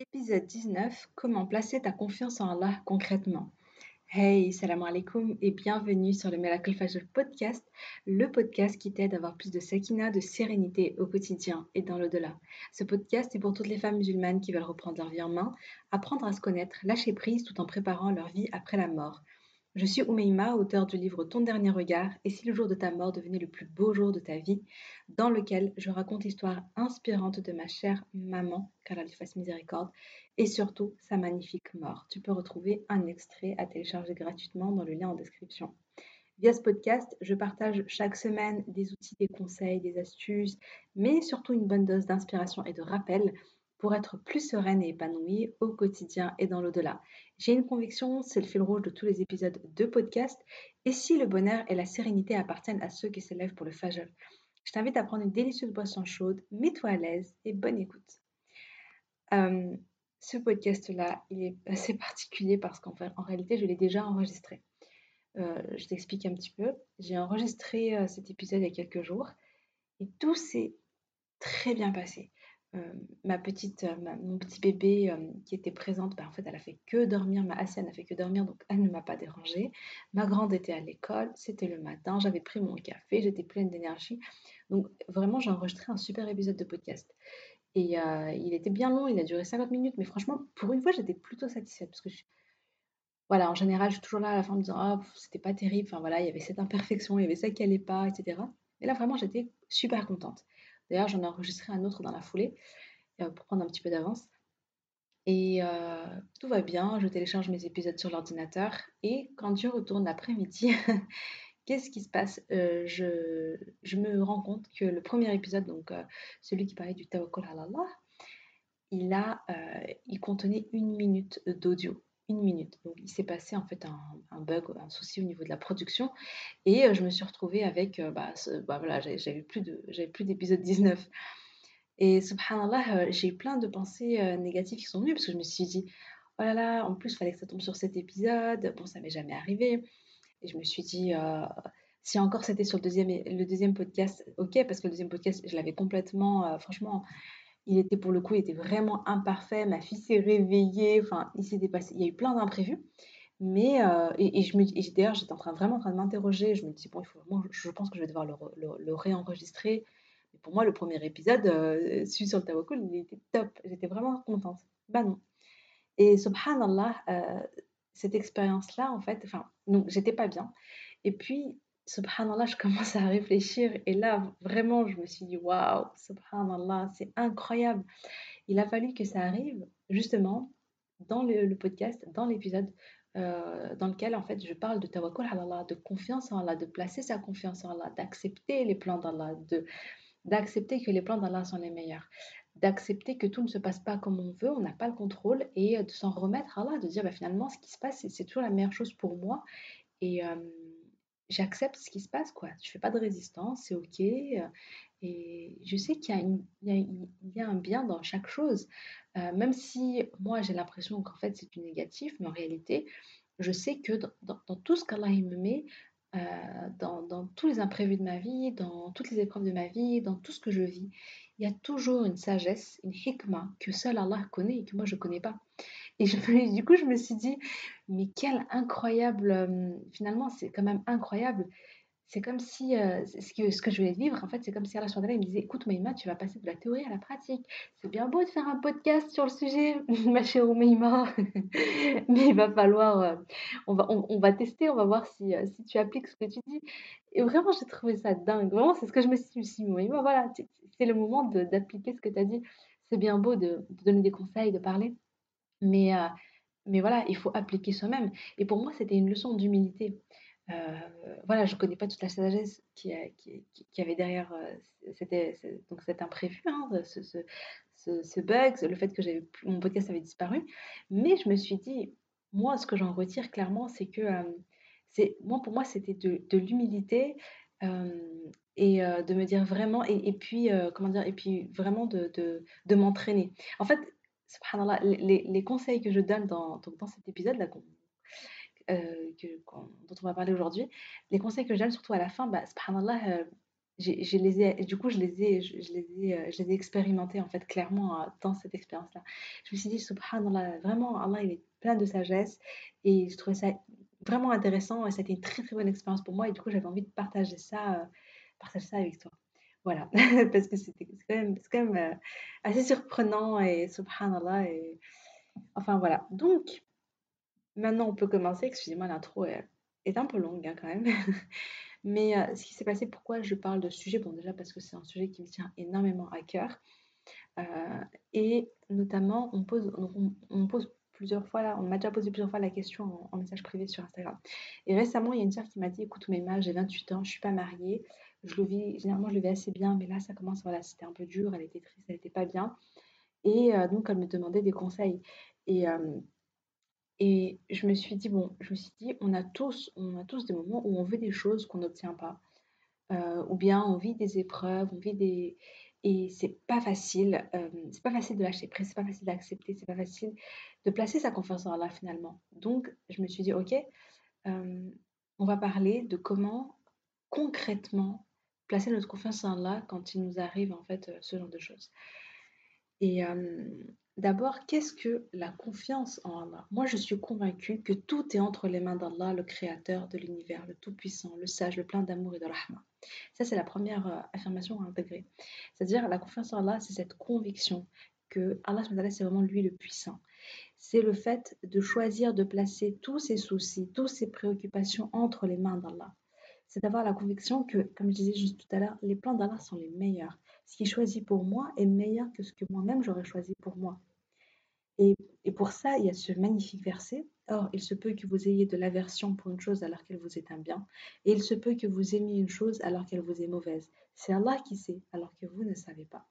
Épisode 19 Comment placer ta confiance en Allah concrètement Hey, salam alaikum et bienvenue sur le Miracle Fajr podcast, le podcast qui t'aide à avoir plus de sakina, de sérénité au quotidien et dans l'au-delà. Ce podcast est pour toutes les femmes musulmanes qui veulent reprendre leur vie en main, apprendre à se connaître, lâcher prise tout en préparant leur vie après la mort. Je suis Oumeima, auteur du livre Ton dernier regard et si le jour de ta mort devenait le plus beau jour de ta vie, dans lequel je raconte l'histoire inspirante de ma chère maman, qu'Allah lui fasse miséricorde, et surtout sa magnifique mort. Tu peux retrouver un extrait à télécharger gratuitement dans le lien en description. Via ce podcast, je partage chaque semaine des outils, des conseils, des astuces, mais surtout une bonne dose d'inspiration et de rappel pour être plus sereine et épanouie au quotidien et dans l'au-delà. J'ai une conviction, c'est le fil rouge de tous les épisodes de podcast. Et si le bonheur et la sérénité appartiennent à ceux qui se lèvent pour le fajr, je t'invite à prendre une délicieuse boisson chaude, mets-toi à l'aise et bonne écoute. Euh, ce podcast-là, il est assez particulier parce qu'en en réalité, je l'ai déjà enregistré. Euh, je t'explique un petit peu. J'ai enregistré euh, cet épisode il y a quelques jours et tout s'est très bien passé ma petite, mon petit bébé qui était présente, bah, en fait, elle a fait que dormir. Ma Asienne n'a fait que dormir, donc elle ne m'a pas dérangée. Ma grande était à l'école, c'était le matin, j'avais pris mon café, j'étais pleine d'énergie. Donc vraiment, j'ai enregistré un super épisode de podcast. Et il était bien long, il a duré 50 minutes, mais franchement, pour une fois, j'étais plutôt satisfaite parce que voilà, en général, je suis toujours là à la fin en me disant, oh, c'était pas terrible, enfin voilà, il y avait cette imperfection, il y avait ça qui allait pas, etc. Et là, vraiment, j'étais super contente. D'ailleurs, j'en ai enregistré un autre dans la foulée euh, pour prendre un petit peu d'avance. Et euh, tout va bien, je télécharge mes épisodes sur l'ordinateur et quand je retourne l'après-midi, qu'est-ce qui se passe? Euh, je, me rends compte que le premier épisode, donc celui qui parlait du tawakkul il contenait une minute d'audio une minute. Donc, il s'est passé en fait un, bug, un souci au niveau de la production. Et euh, je me suis retrouvée avec, euh, bah, bah, voilà, j'avais plus de, j'avais plus d'épisode 19. Et subhanallah, euh, j'ai eu plein de pensées négatives qui sont venues parce que je me suis dit, oh là là, en plus, il fallait que ça tombe sur cet épisode. Bon, ça m'est jamais arrivé. Et je me suis dit, si encore c'était sur le deuxième, le deuxième podcast, ok, parce que le deuxième podcast, je l'avais complètement, franchement, il était pour le coup, il était vraiment imparfait. Ma fille s'est réveillée. Enfin, il s'est dépassé. Il y a eu plein d'imprévus. Mais, euh, et, je me d'ailleurs, j'étais en train, vraiment en train de m'interroger. Je me dis, bon, il faut je pense que je vais devoir le, réenregistrer. Mais pour moi, le premier épisode, euh, celui sur le Tawakul, il était top. J'étais vraiment contente. Bah non. Et subhanallah, euh, cette expérience-là, en fait, enfin, donc j'étais pas bien. Et puis, subhanallah, je commence à réfléchir et là, vraiment, je me suis dit, waouh, subhanallah, c'est incroyable. Il a fallu que ça arrive justement dans le, podcast, dans l'épisode euh, dans lequel en fait je parle de tawakkul Allah, de confiance en Allah, de placer sa confiance en Allah, d'accepter les plans d'Allah, d'accepter que les plans d'Allah sont les meilleurs, d'accepter que tout ne se passe pas comme on veut, on n'a pas le contrôle et de s'en remettre à Allah, de dire bah, finalement ce qui se passe c'est toujours la meilleure chose pour moi et euh, j'accepte ce qui se passe, quoi. Je fais pas de résistance, c'est ok. Euh, et je sais qu'il y, y, a un bien dans chaque chose. Euh, même si moi j'ai l'impression qu'en fait c'est du négatif, mais en réalité, je sais que dans, tout ce qu'Allah me met, euh, dans, dans, tous les imprévus de ma vie, dans toutes les épreuves de ma vie, dans tout ce que je vis, il y a toujours une sagesse, une hikmah que seul Allah connaît et que moi je ne connais pas. Et du coup, je me suis dit, mais quel incroyable, euh, finalement, c'est quand même incroyable. C'est comme si, euh, ce, que, ce que je voulais vivre, en fait, c'est comme si Allah il me disait, écoute Maïma, tu vas passer de la théorie à la pratique. C'est bien beau de faire un podcast sur le sujet, ma chère Maïma, mais il va falloir, euh, on, va, on, va tester, on va voir si, si tu appliques ce que tu dis. Et vraiment, j'ai trouvé ça dingue. Vraiment, c'est ce que je me suis dit, Maïma, voilà, c'est le moment d'appliquer ce que tu as dit. C'est bien beau de donner des conseils, de parler. Mais, mais voilà, il faut appliquer soi-même. Et pour moi, c'était une leçon d'humilité. Voilà, je ne connais pas toute la sagesse qui, qui, avait derrière c'était, donc cet imprévu, hein, ce, ce, bug, le fait que mon podcast avait disparu. Mais je me suis dit, moi, ce que j'en retire clairement, c'est que moi, pour moi, c'était de, de l'humilité et de me dire vraiment, et, et puis, comment dire, et puis vraiment de, de, de m'entraîner. En fait, subhanallah, les, conseils que je donne dans, cet épisode-là, euh, dont on va parler aujourd'hui, les conseils que je donne, surtout à la fin, bah, subhanallah, euh, je les du coup, je les ai, je, les ai, euh, je les ai expérimentés en fait clairement euh, dans cette expérience-là. Je me suis dit, subhanallah, vraiment, Allah, il est plein de sagesse et je trouvais ça vraiment intéressant et c'était une très très bonne expérience pour moi et du coup, j'avais envie de partager ça, partager ça avec toi. Voilà, parce que c'était quand même, quand même assez surprenant et subhanallah et enfin voilà. Donc maintenant, on peut commencer. Excusez-moi, l'intro est, est, un peu longue hein, quand même. Mais euh, ce qui s'est passé, pourquoi je parle de sujet? Bon, déjà parce que c'est un sujet qui me tient énormément à cœur. Euh, et notamment, on pose, pose plusieurs fois, on m'a déjà posé plusieurs fois la question en, message privé sur Instagram. Et récemment, il y a une sœur qui m'a dit Écoute, Méma, j'ai 28 ans, je suis pas mariée. Je le vis, généralement, je le vis assez bien, mais là, ça commence, voilà, c'était un peu dur, elle était triste, elle n'était pas bien. Et euh, donc, elle me demandait des conseils. Et et je me suis dit, bon, je me suis dit, on a tous, on a tous des moments où on veut des choses qu'on n'obtient pas. Euh, ou bien on vit des épreuves, on vit des... Et c'est pas facile, euh, c'est pas facile de lâcher prise, c'est pas facile d'accepter, c'est pas facile de placer sa confiance en Allah finalement. Donc je me suis dit, ok, euh, on va parler de comment concrètement placer notre confiance en Allah quand il nous arrive en fait ce genre de choses. Et D'abord, qu'est-ce que la confiance en Allah? Moi, je suis convaincue que tout est entre les mains d'Allah, le Créateur de l'univers, le Tout-Puissant, le Sage, le plein d'amour et de rahma. Ça, c'est la première euh, affirmation à intégrer. C'est-à-dire, la confiance en Allah, c'est cette conviction que Allah, c'est vraiment lui le puissant. C'est le fait de choisir de placer tous ses soucis, toutes ses préoccupations entre les mains d'Allah. C'est d'avoir la conviction que, comme je disais juste tout à l'heure, les plans d'Allah sont les meilleurs. Ce qui est choisi pour moi est meilleur que ce que moi-même j'aurais choisi pour moi. Et, pour ça, il y a ce magnifique verset. Or, il se peut que vous ayez de l'aversion pour une chose alors qu'elle vous est un bien, et il se peut que vous aimiez une chose alors qu'elle vous est mauvaise. C'est Allah qui sait, alors que vous ne savez pas.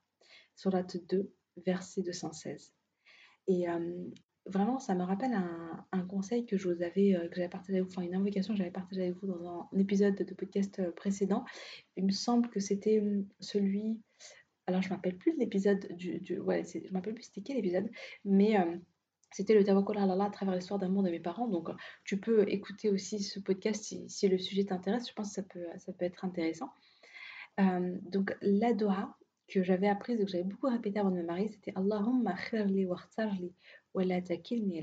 Surat 2, verset 216. Et euh, vraiment, ça me rappelle un, conseil que je euh, que j'avais partagé avec vous, enfin une invocation que j'avais partagée avec vous dans un épisode de podcast euh, précédent. Il me semble que c'était hum, celui alors, je ne m'appelle plus l'épisode du. Ouais, je ne m'appelle plus c'était quel épisode, mais euh, c'était le Tawakkul Allah à travers l'histoire d'amour de mes parents. Donc, tu peux écouter aussi ce podcast si, le sujet t'intéresse. Je pense que ça peut, ça peut être intéressant. Donc, la doha que j'avais apprise et que j'avais beaucoup répété avant de me marier, c'était Allahumma khirli wa wa la takilni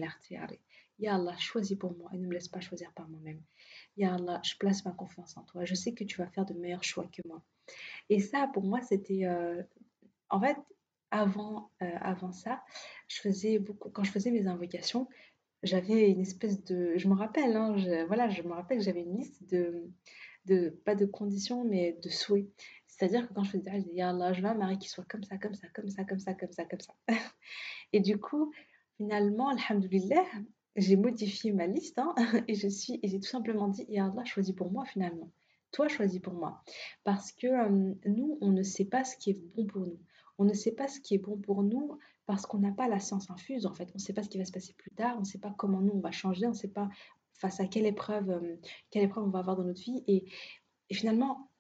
Ya Allah, choisis pour moi et ne me laisse pas choisir par moi-même. Ya Allah, je place ma confiance en toi. Je sais que tu vas faire de meilleurs choix que moi. Et ça, pour moi, c'était... Euh, en fait, avant, euh, avant ça, je faisais beaucoup... Quand je faisais mes invocations, j'avais une espèce de... Je me rappelle, hein, je, voilà, je me rappelle que j'avais une liste de, de... Pas de conditions, mais de souhaits. C'est-à-dire que quand je faisais ça, je disais, Allah, je veux un mari qui soit comme ça, comme ça, comme ça, comme ça, comme ça, comme ça. et du coup, finalement, alhamdoulilah, j'ai modifié ma liste hein, et je suis et j'ai tout simplement dit, Ya Allah, choisis pour moi finalement. Toi, choisis pour moi. Parce que nous, on ne sait pas ce qui est bon pour nous. On ne sait pas ce qui est bon pour nous parce qu'on n'a pas la science infuse, en fait. On ne sait pas ce qui va se passer plus tard. On ne sait pas comment nous, on va changer. On ne sait pas face à quelle épreuve, quelle épreuve on va avoir dans notre vie. Et, finalement,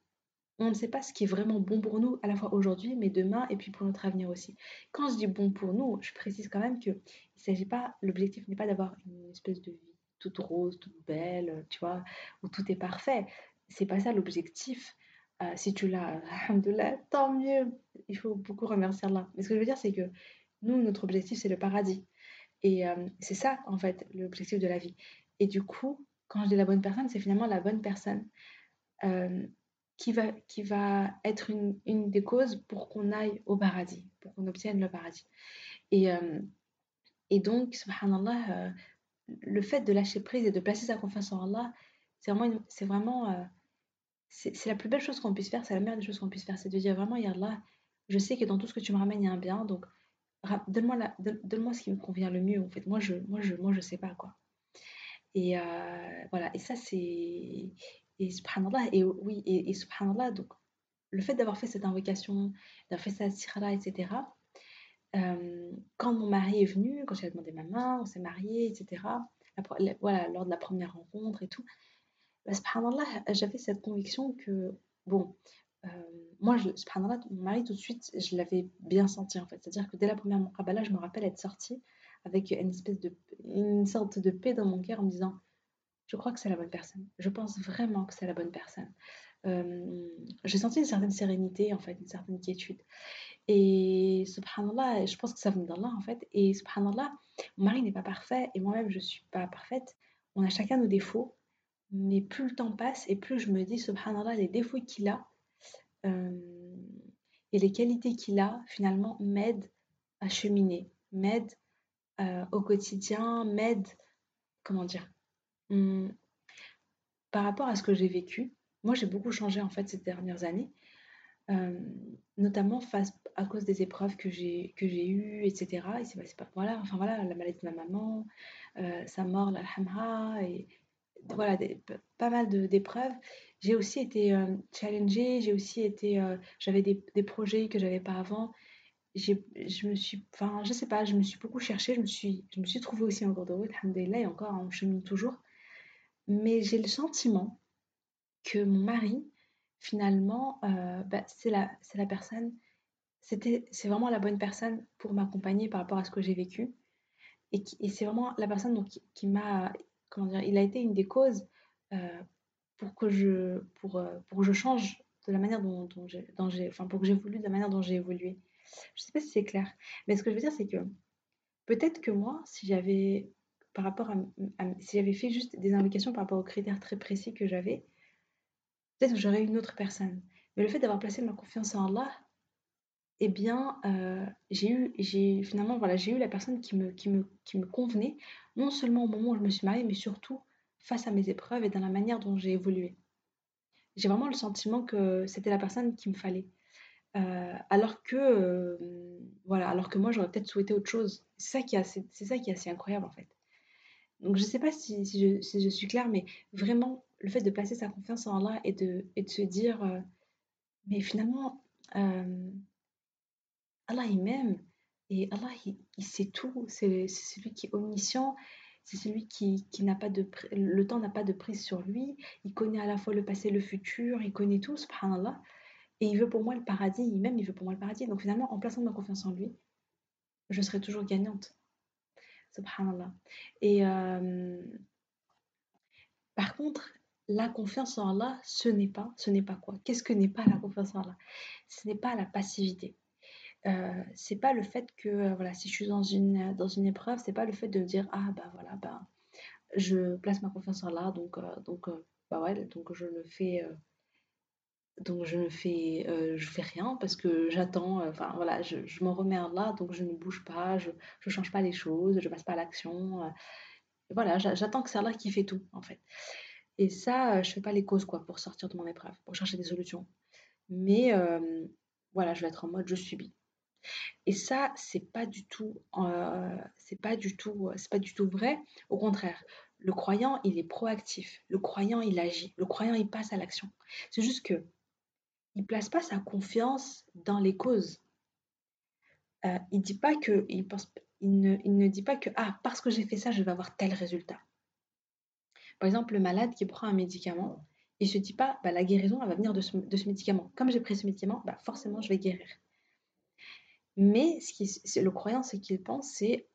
on ne sait pas ce qui est vraiment bon pour nous, à la fois aujourd'hui, mais demain, et puis pour notre avenir aussi. Quand je dis bon pour nous, je précise quand même que il s'agit pas, l'objectif n'est pas d'avoir une espèce de vie toute rose, toute belle, tu vois, où tout est parfait c'est pas ça l'objectif. Euh, si tu l'as, tant mieux. Il faut beaucoup remercier Allah. Mais ce que je veux dire, c'est que nous, notre objectif, c'est le paradis. Et euh, c'est ça, en fait, l'objectif de la vie. Et du coup, quand je dis la bonne personne, c'est finalement la bonne personne euh, qui, va, qui va être une, une des causes pour qu'on aille au paradis, pour qu'on obtienne le paradis. Et, et donc, subhanallah, le fait de lâcher prise et de placer sa confiance en Allah, c'est vraiment, c'est vraiment c'est la plus belle chose qu'on puisse faire, c'est la meilleure des choses qu'on puisse faire, c'est de dire vraiment, là, je sais que dans tout ce que tu me ramènes, il y a un bien, donc donne-moi donne ce qui me convient le mieux, en fait. Moi, je moi, je, moi, je sais pas, quoi. Et euh, voilà, et ça, c'est... Et subhanallah, et oui, et, subhanallah, donc, le fait d'avoir fait cette invocation, d'avoir fait cette sirala, etc., euh, quand mon mari est venu, quand j'ai demandé ma main, on s'est mariés, etc., voilà, lors de la première rencontre et tout, bah, subhanallah, j'avais cette conviction que, bon, euh, moi, je, subhanallah, mon mari, tout de suite, je l'avais bien senti en fait. C'est-à-dire que dès la première là je me rappelle être sortie avec une espèce de, une sorte de paix dans mon cœur en me disant, je crois que c'est la bonne personne. Je pense vraiment que c'est la bonne personne. j'ai senti une certaine sérénité, en fait, une certaine quiétude. Et subhanallah, je pense que ça vient d'Allah, en fait. Et subhanallah, mon mari n'est pas parfait et moi-même, je suis pas parfaite. On a chacun nos défauts. Mais plus le temps passe et plus je me dis, subhanallah, les défauts qu'il a et les qualités qu'il a, finalement, m'aident à cheminer, m'aident au quotidien, m'aident, comment dire, mmh, par rapport à ce que j'ai vécu. Moi, j'ai beaucoup changé, en fait, ces dernières années. notamment face à cause des épreuves que j'ai que j'ai eues, etc. Et c'est pas, voilà, enfin voilà, la maladie de ma maman, sa mort, l'alhamha, et voilà, pas mal d'épreuves. J'ai aussi été challengée, j'ai aussi été, j'avais des, des, projets que j'avais pas avant. Je me suis, enfin, je sais pas, je me suis beaucoup cherchée, je me suis, je me suis trouvée aussi en cours de route, et encore, en chemine toujours. Mais j'ai le sentiment que mon mari, finalement, bah, c'est la, personne, c'est vraiment la bonne personne pour m'accompagner par rapport à ce que j'ai vécu. Et, c'est vraiment la personne donc, qui m'a comment dire, il a été une des causes euh, pour que je pour, euh, pour que je change de la manière dont, dont j'ai enfin pour que j'évolue de la manière dont j'ai évolué. Je sais pas si c'est clair, mais ce que je veux dire c'est que peut-être que moi si j'avais par rapport à, si j'avais fait juste des indications par rapport aux critères très précis que j'avais, peut-être que j'aurais une autre personne. Mais le fait d'avoir placé ma confiance en Allah, eh bien, euh, j'ai eu, j'ai finalement, voilà, j'ai eu la personne qui me, qui me, qui me convenait, non seulement au moment où je me suis mariée, mais surtout face à mes épreuves et dans la manière dont j'ai évolué. J'ai vraiment le sentiment que c'était la personne qu'il me fallait. Euh, alors que, euh, voilà, alors que moi, j'aurais peut-être souhaité autre chose. C'est ça qui est assez, c'est ça qui est assez incroyable, en fait. Donc, je ne sais pas si, je, suis claire, mais vraiment, le fait de placer sa confiance en Allah et de, se dire, mais finalement, Allah, il m'aime. Et Allah, il, sait tout. C'est celui qui est omniscient. C'est celui qui, n'a pas de... Le temps n'a pas de prise sur lui. Il connaît à la fois le passé, le futur. Il connaît tout, subhanallah. Et il veut pour moi le paradis. M'aime, il veut pour moi le paradis. Donc finalement, en plaçant ma confiance en lui, je serai toujours gagnante. Subhanallah. Et euh, par contre, la confiance en Allah, ce n'est pas, ce n'est pas quoi? Qu'est-ce que n'est pas la confiance en Allah? Ce n'est pas la passivité. Euh, c'est pas le fait que euh, voilà si je suis dans une dans une épreuve c'est pas le fait de dire ah bah voilà bah je place ma confiance en là donc euh, donc bah ouais donc je ne fais donc je ne fais je fais rien parce que j'attends enfin voilà je, je m'en remets là donc je ne bouge pas je je change pas les choses je passe pas à l'action voilà j'attends que c'est Allah qui fait tout en fait et ça je fais pas les causes quoi pour sortir de mon épreuve pour chercher des solutions mais voilà je vais être en mode je subis et ça, c'est pas du tout, euh, c'est pas du tout, c'est pas du tout vrai. Au contraire, le croyant, il est proactif. Le croyant, il agit. Le croyant, il passe à l'action. C'est juste que il place pas sa confiance dans les causes. Euh, il dit pas que, il pense, il ne, ne dit pas que ah parce que j'ai fait ça, je vais avoir tel résultat. Par exemple, le malade qui prend un médicament, il se dit pas bah, la guérison, elle va venir de ce, médicament. Comme j'ai pris ce médicament, bah, forcément, je vais guérir. Mais le croyant, ce qu'il pense, c'est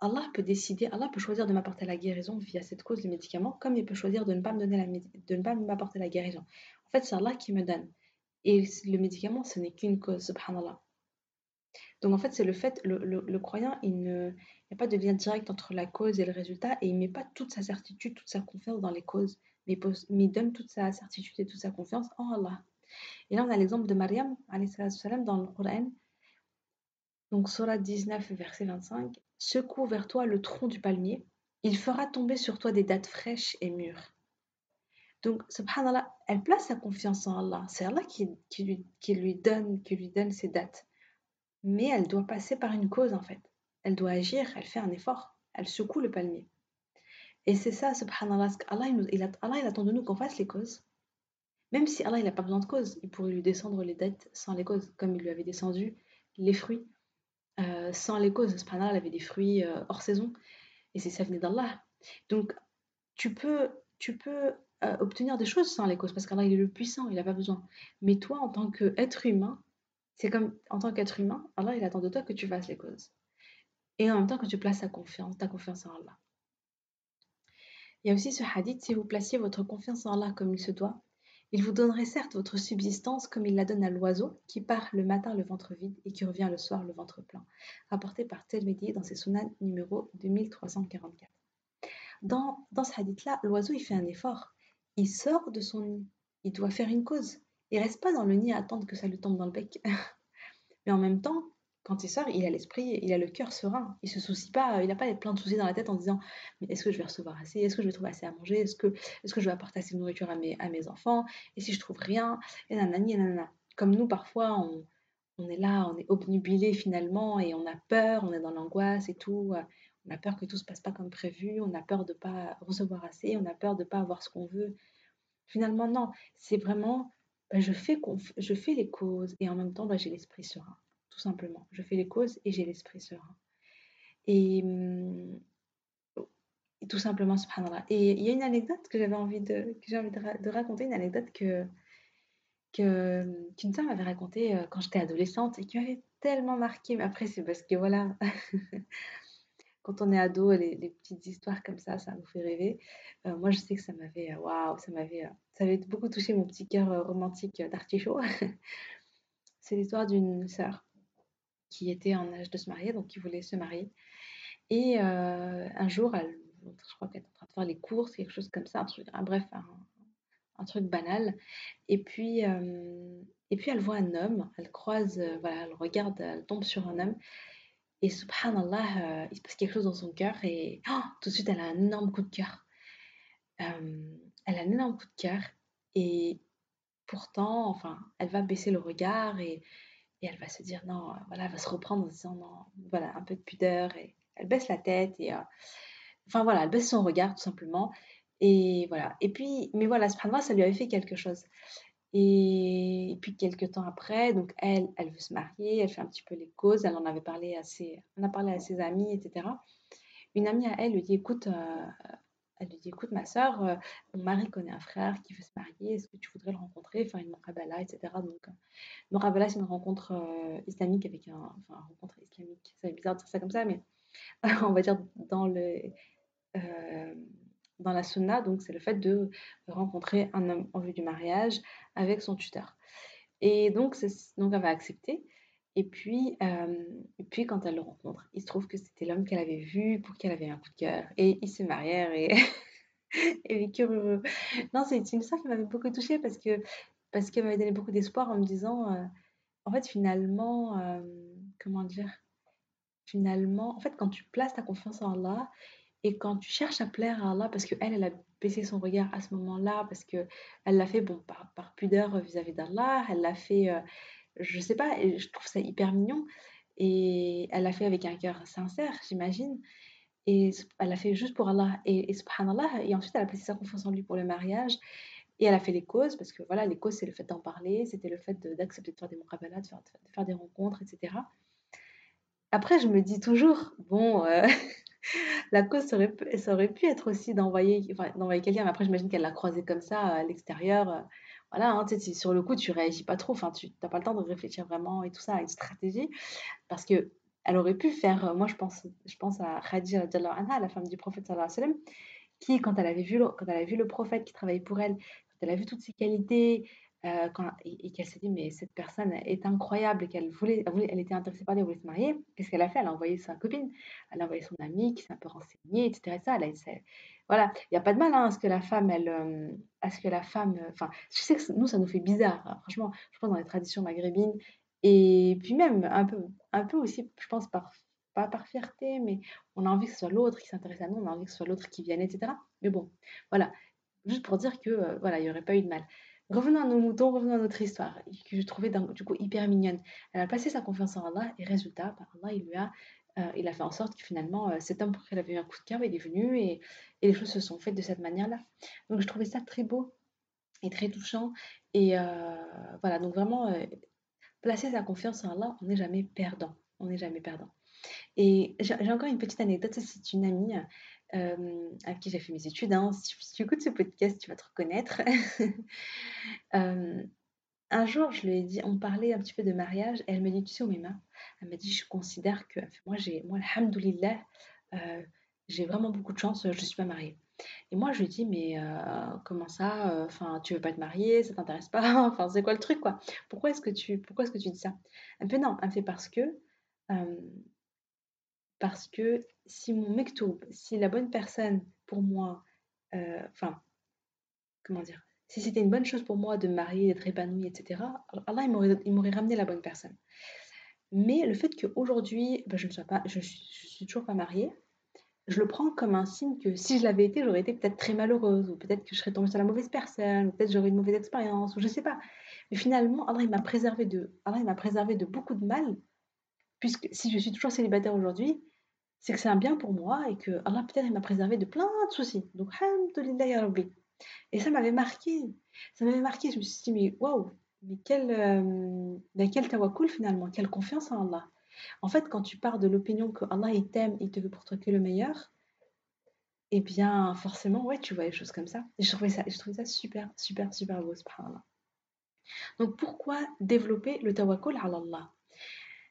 Allah peut décider, Allah peut choisir de m'apporter la guérison via cette cause, le médicament, comme il peut choisir de ne pas me donner de ne pas m'apporter la guérison. En fait, c'est Allah qui me donne. Et le médicament, ce n'est qu'une cause, subhanallah. Donc en fait, c'est le fait, le, croyant, il n'y a pas de lien direct entre la cause et le résultat, et il ne met pas toute sa certitude, toute sa confiance dans les causes, mais, mais il donne toute sa certitude et toute sa confiance en Allah. Et là, on a l'exemple de Mariam, dans le Coran, donc Surah 19, verset 25. Secoue vers toi le tronc du palmier, il fera tomber sur toi des dattes fraîches et mûres. Donc, subhanallah, elle place sa confiance en Allah. C'est Allah qui, lui, donne, qui ces dates. Mais elle doit passer par une cause, en fait. Elle doit agir, elle fait un effort. Elle secoue le palmier. Et c'est ça, subhanallah, Allah, il, il, Allah, il attend de nous qu'on fasse les causes. Même si Allah, il n'a pas besoin de cause, il pourrait lui descendre les dettes sans les causes, comme il lui avait descendu les fruits euh, sans les causes. Subhanallah, elle avait des fruits euh, hors saison et c'est ça venait d'Allah. Donc, tu peux, tu peux euh, obtenir des choses sans les causes parce qu'Allah, il est le puissant, il n'a pas besoin. Mais toi, en tant qu'être humain, c'est comme en tant qu'être humain, Allah, il attend de toi que tu fasses les causes. Et en même temps que tu places ta confiance, en Allah. Il y a aussi ce hadith, si vous placiez votre confiance en Allah comme il se doit, Il vous donnerait certes votre subsistance comme il la donne à l'oiseau qui part le matin le ventre vide et qui revient le soir le ventre plein, rapporté par Tirmidhi dans ses sunan numéro 2344. Dans, dans ce hadith-là, l'oiseau il fait un effort. Il sort de son nid. Il doit faire une cause. Il reste pas dans le nid à attendre que ça lui tombe dans le bec. Mais en même temps, quand il sort, il a l'esprit, il a le cœur serein. Il se soucie pas, il n'a pas plein de soucis dans la tête en disant mais est-ce que je vais recevoir assez? Est-ce que je vais trouver assez à manger? Est-ce que, est que je vais apporter assez de nourriture à mes, à mes enfants? Et si je trouve rien? Et nanani, et nanana. Comme nous, parfois, on, on est là, on est obnubilé finalement et on a peur, on est dans l'angoisse et tout. On a peur que tout se passe pas comme prévu, on a peur de pas recevoir assez, on a peur de pas avoir ce qu'on veut. Finalement, non, c'est vraiment, bah, je, fais les causes et en même temps, bah, j'ai l'esprit serein tout simplement. Je fais les causes et j'ai l'esprit serein. Et, hum, tout simplement, subhanallah. Et il y a une anecdote que j'avais envie de, raconter, une anecdote que qu'une femme m'avait racontée euh, quand j'étais adolescente et qui m'avait tellement marqué. Mais après, c'est parce que voilà, quand on est ado, les, petites histoires comme ça, ça nous fait rêver. Euh, moi, je sais que ça m'avait, euh, waouh, ça m'avait, ça avait beaucoup touché mon petit cœur romantique d'artichaut. c'est l'histoire d'une sœur qui était en âge de se marier, donc qui voulait se marier. Et euh, un jour, elle, je crois qu'elle est en train de faire les courses, quelque chose comme ça, un truc, bref, un, truc banal. Et puis, euh, et puis elle voit un homme, elle croise, euh, voilà, elle regarde, elle tombe sur un homme. Et subhanallah, il se passe quelque chose dans son cœur et oh, tout de suite, elle a un énorme coup de cœur. elle a un énorme coup de cœur et pourtant, enfin, elle va baisser le regard et et elle va se dire non, euh, voilà, elle va se reprendre en disant non, voilà, un peu de pudeur. Et elle baisse la tête et. Euh, enfin voilà, elle baisse son regard tout simplement. Et voilà. Et puis, mais voilà, ce ça lui avait fait quelque chose. Et, puis quelques temps après, donc elle, elle veut se marier, elle fait un petit peu les causes, elle en avait parlé à ses, on a parlé à ses amis, etc. Une amie à elle lui dit, écoute, euh, elle lui dit écoute ma soeur, euh, mon mari connaît un frère qui veut se marier, est-ce que tu voudrais le rencontrer, faire une muqabala, etc. Donc euh, c'est une rencontre euh, islamique avec un, enfin rencontre islamique, c'est bizarre de dire ça comme ça, mais on va dire dans le dans la sunna, donc c'est le fait de rencontrer un homme en vue du mariage avec son tuteur. Et donc, donc elle va accepter. Et puis, et puis, quand elle le rencontre, il se trouve que c'était l'homme qu'elle avait vu, pour qui elle avait un coup de cœur. Et ils se marièrent et, et vécurent heureux. Non, c'est une histoire qui m'avait beaucoup touchée parce que parce qu'elle m'avait donné beaucoup d'espoir en me disant, en fait, finalement, comment dire? Finalement, en fait, quand tu places ta confiance en Allah et quand tu cherches à plaire à Allah, parce qu'elle, elle a baissé son regard à ce moment-là, parce qu'elle l'a fait bon, par, pudeur vis-à-vis d'Allah, elle l'a fait je sais pas, je trouve ça hyper mignon. Et elle l'a fait avec un cœur sincère, j'imagine. Et elle l'a fait juste pour Allah. Et, et subhanallah, et ensuite elle a placé sa confiance en lui pour le mariage. Et elle a fait les causes, parce que voilà, les causes, c'est le fait d'en parler, c'était le fait d'accepter de, faire des muqabalas, de faire, de faire des rencontres, etc. Après, je me dis toujours, bon, euh, la cause, ça aurait, pu être aussi d'envoyer enfin, quelqu'un, mais après, j'imagine qu'elle l'a croisé comme ça à l'extérieur voilà, hein, sur le coup, tu réagis pas trop, tu n'as pas le temps de réfléchir vraiment et tout ça une stratégie, parce que elle aurait pu faire, euh, moi je pense, je pense à Khadija, la femme du prophète, qui, quand elle, avait vu quand elle a vu le prophète qui travaillait pour elle, quand elle a vu toutes ses qualités, euh, et, qu'elle s'est dit, mais cette personne est incroyable, et qu'elle voulait, elle, était intéressée par lui, elle voulait se marier, qu'est-ce qu'elle a fait? Elle a envoyé sa copine, elle a envoyé son amie qui s'est un peu renseignée, etc. voilà, il n'y a pas de mal hein, à ce que la femme, euh, à ce que la femme, euh, enfin, je sais que nous, ça nous fait bizarre, hein, franchement, je pense dans les traditions maghrébines, et puis même un peu, un peu aussi, je pense, par, pas par fierté, mais on a envie que ce soit l'autre qui s'intéresse à nous, on a envie que ce soit l'autre qui vienne, etc. Mais bon, voilà, juste pour dire que, voilà, il n'y aurait pas eu de mal. Revenons à nos moutons, revenons à notre histoire, que je trouvais du coup hyper mignonne. Elle a passé sa confiance en Allah, et résultat, par Allah, il lui a euh, il a fait en sorte que finalement, euh, cet homme pour qui elle avait eu un coup de cœur, il est venu et, les choses se sont faites de cette manière-là. Donc je trouvais ça très beau et très touchant. Et euh, voilà, donc vraiment, placer sa confiance en Allah, on n'est jamais perdant. On n'est jamais perdant. Et j'ai encore une petite anecdote, c'est une amie avec qui j'ai fait mes études. Hein. Si, tu écoutes ce podcast, tu vas te reconnaître. un jour, je lui ai dit, on parlait un petit peu de mariage, et elle me dit, tu sais, Oumima, elle m'a dit, je considère que, moi, j'ai, moi, alhamdoulilah, euh, j'ai vraiment beaucoup de chance, je ne suis pas mariée. Et moi, je lui dis, mais euh, comment ça? Enfin, tu veux pas te marier, ça t'intéresse pas? Enfin, c'est quoi le truc, quoi? Pourquoi est-ce que tu, pourquoi est-ce que tu dis ça? Me fait non, me fait parce que, euh, parce que si mon mektoub, si la bonne personne pour moi, euh, enfin, comment dire? Si c'était une bonne chose pour moi de me marier, d'être épanouie, etc., Allah, il m'aurait, ramené la bonne personne. Mais le fait qu'aujourd'hui, ben, je ne sois pas, je, suis- toujours pas mariée, je le prends comme un signe que si je l'avais été, j'aurais été peut-être très malheureuse, ou peut-être que je serais tombée sur la mauvaise personne, ou peut-être j'aurais une mauvaise expérience, ou je sais pas. Mais finalement, Allah, m'a préservé de, Allah, il m'a préservé de beaucoup de mal, puisque si je suis toujours célibataire aujourd'hui, c'est que c'est un bien pour moi et que Allah, peut-être, m'a préservé de plein de soucis. Donc, alhamdulillah ya Rabbi. Et ça m'avait marqué. Ça m'avait marqué. Je me suis dit, mais waouh, mais quel, euh, mais quel tawakkul finalement, quelle confiance en Allah. En fait, quand tu pars de l'opinion que Allah il t'aime, il te veut pour toi que le meilleur, eh bien, forcément, ouais, tu vois les choses comme ça. Et je trouvais ça, je trouvais ça super, super, super beau, subhanallah. Donc, pourquoi développer le tawakkul à Allah?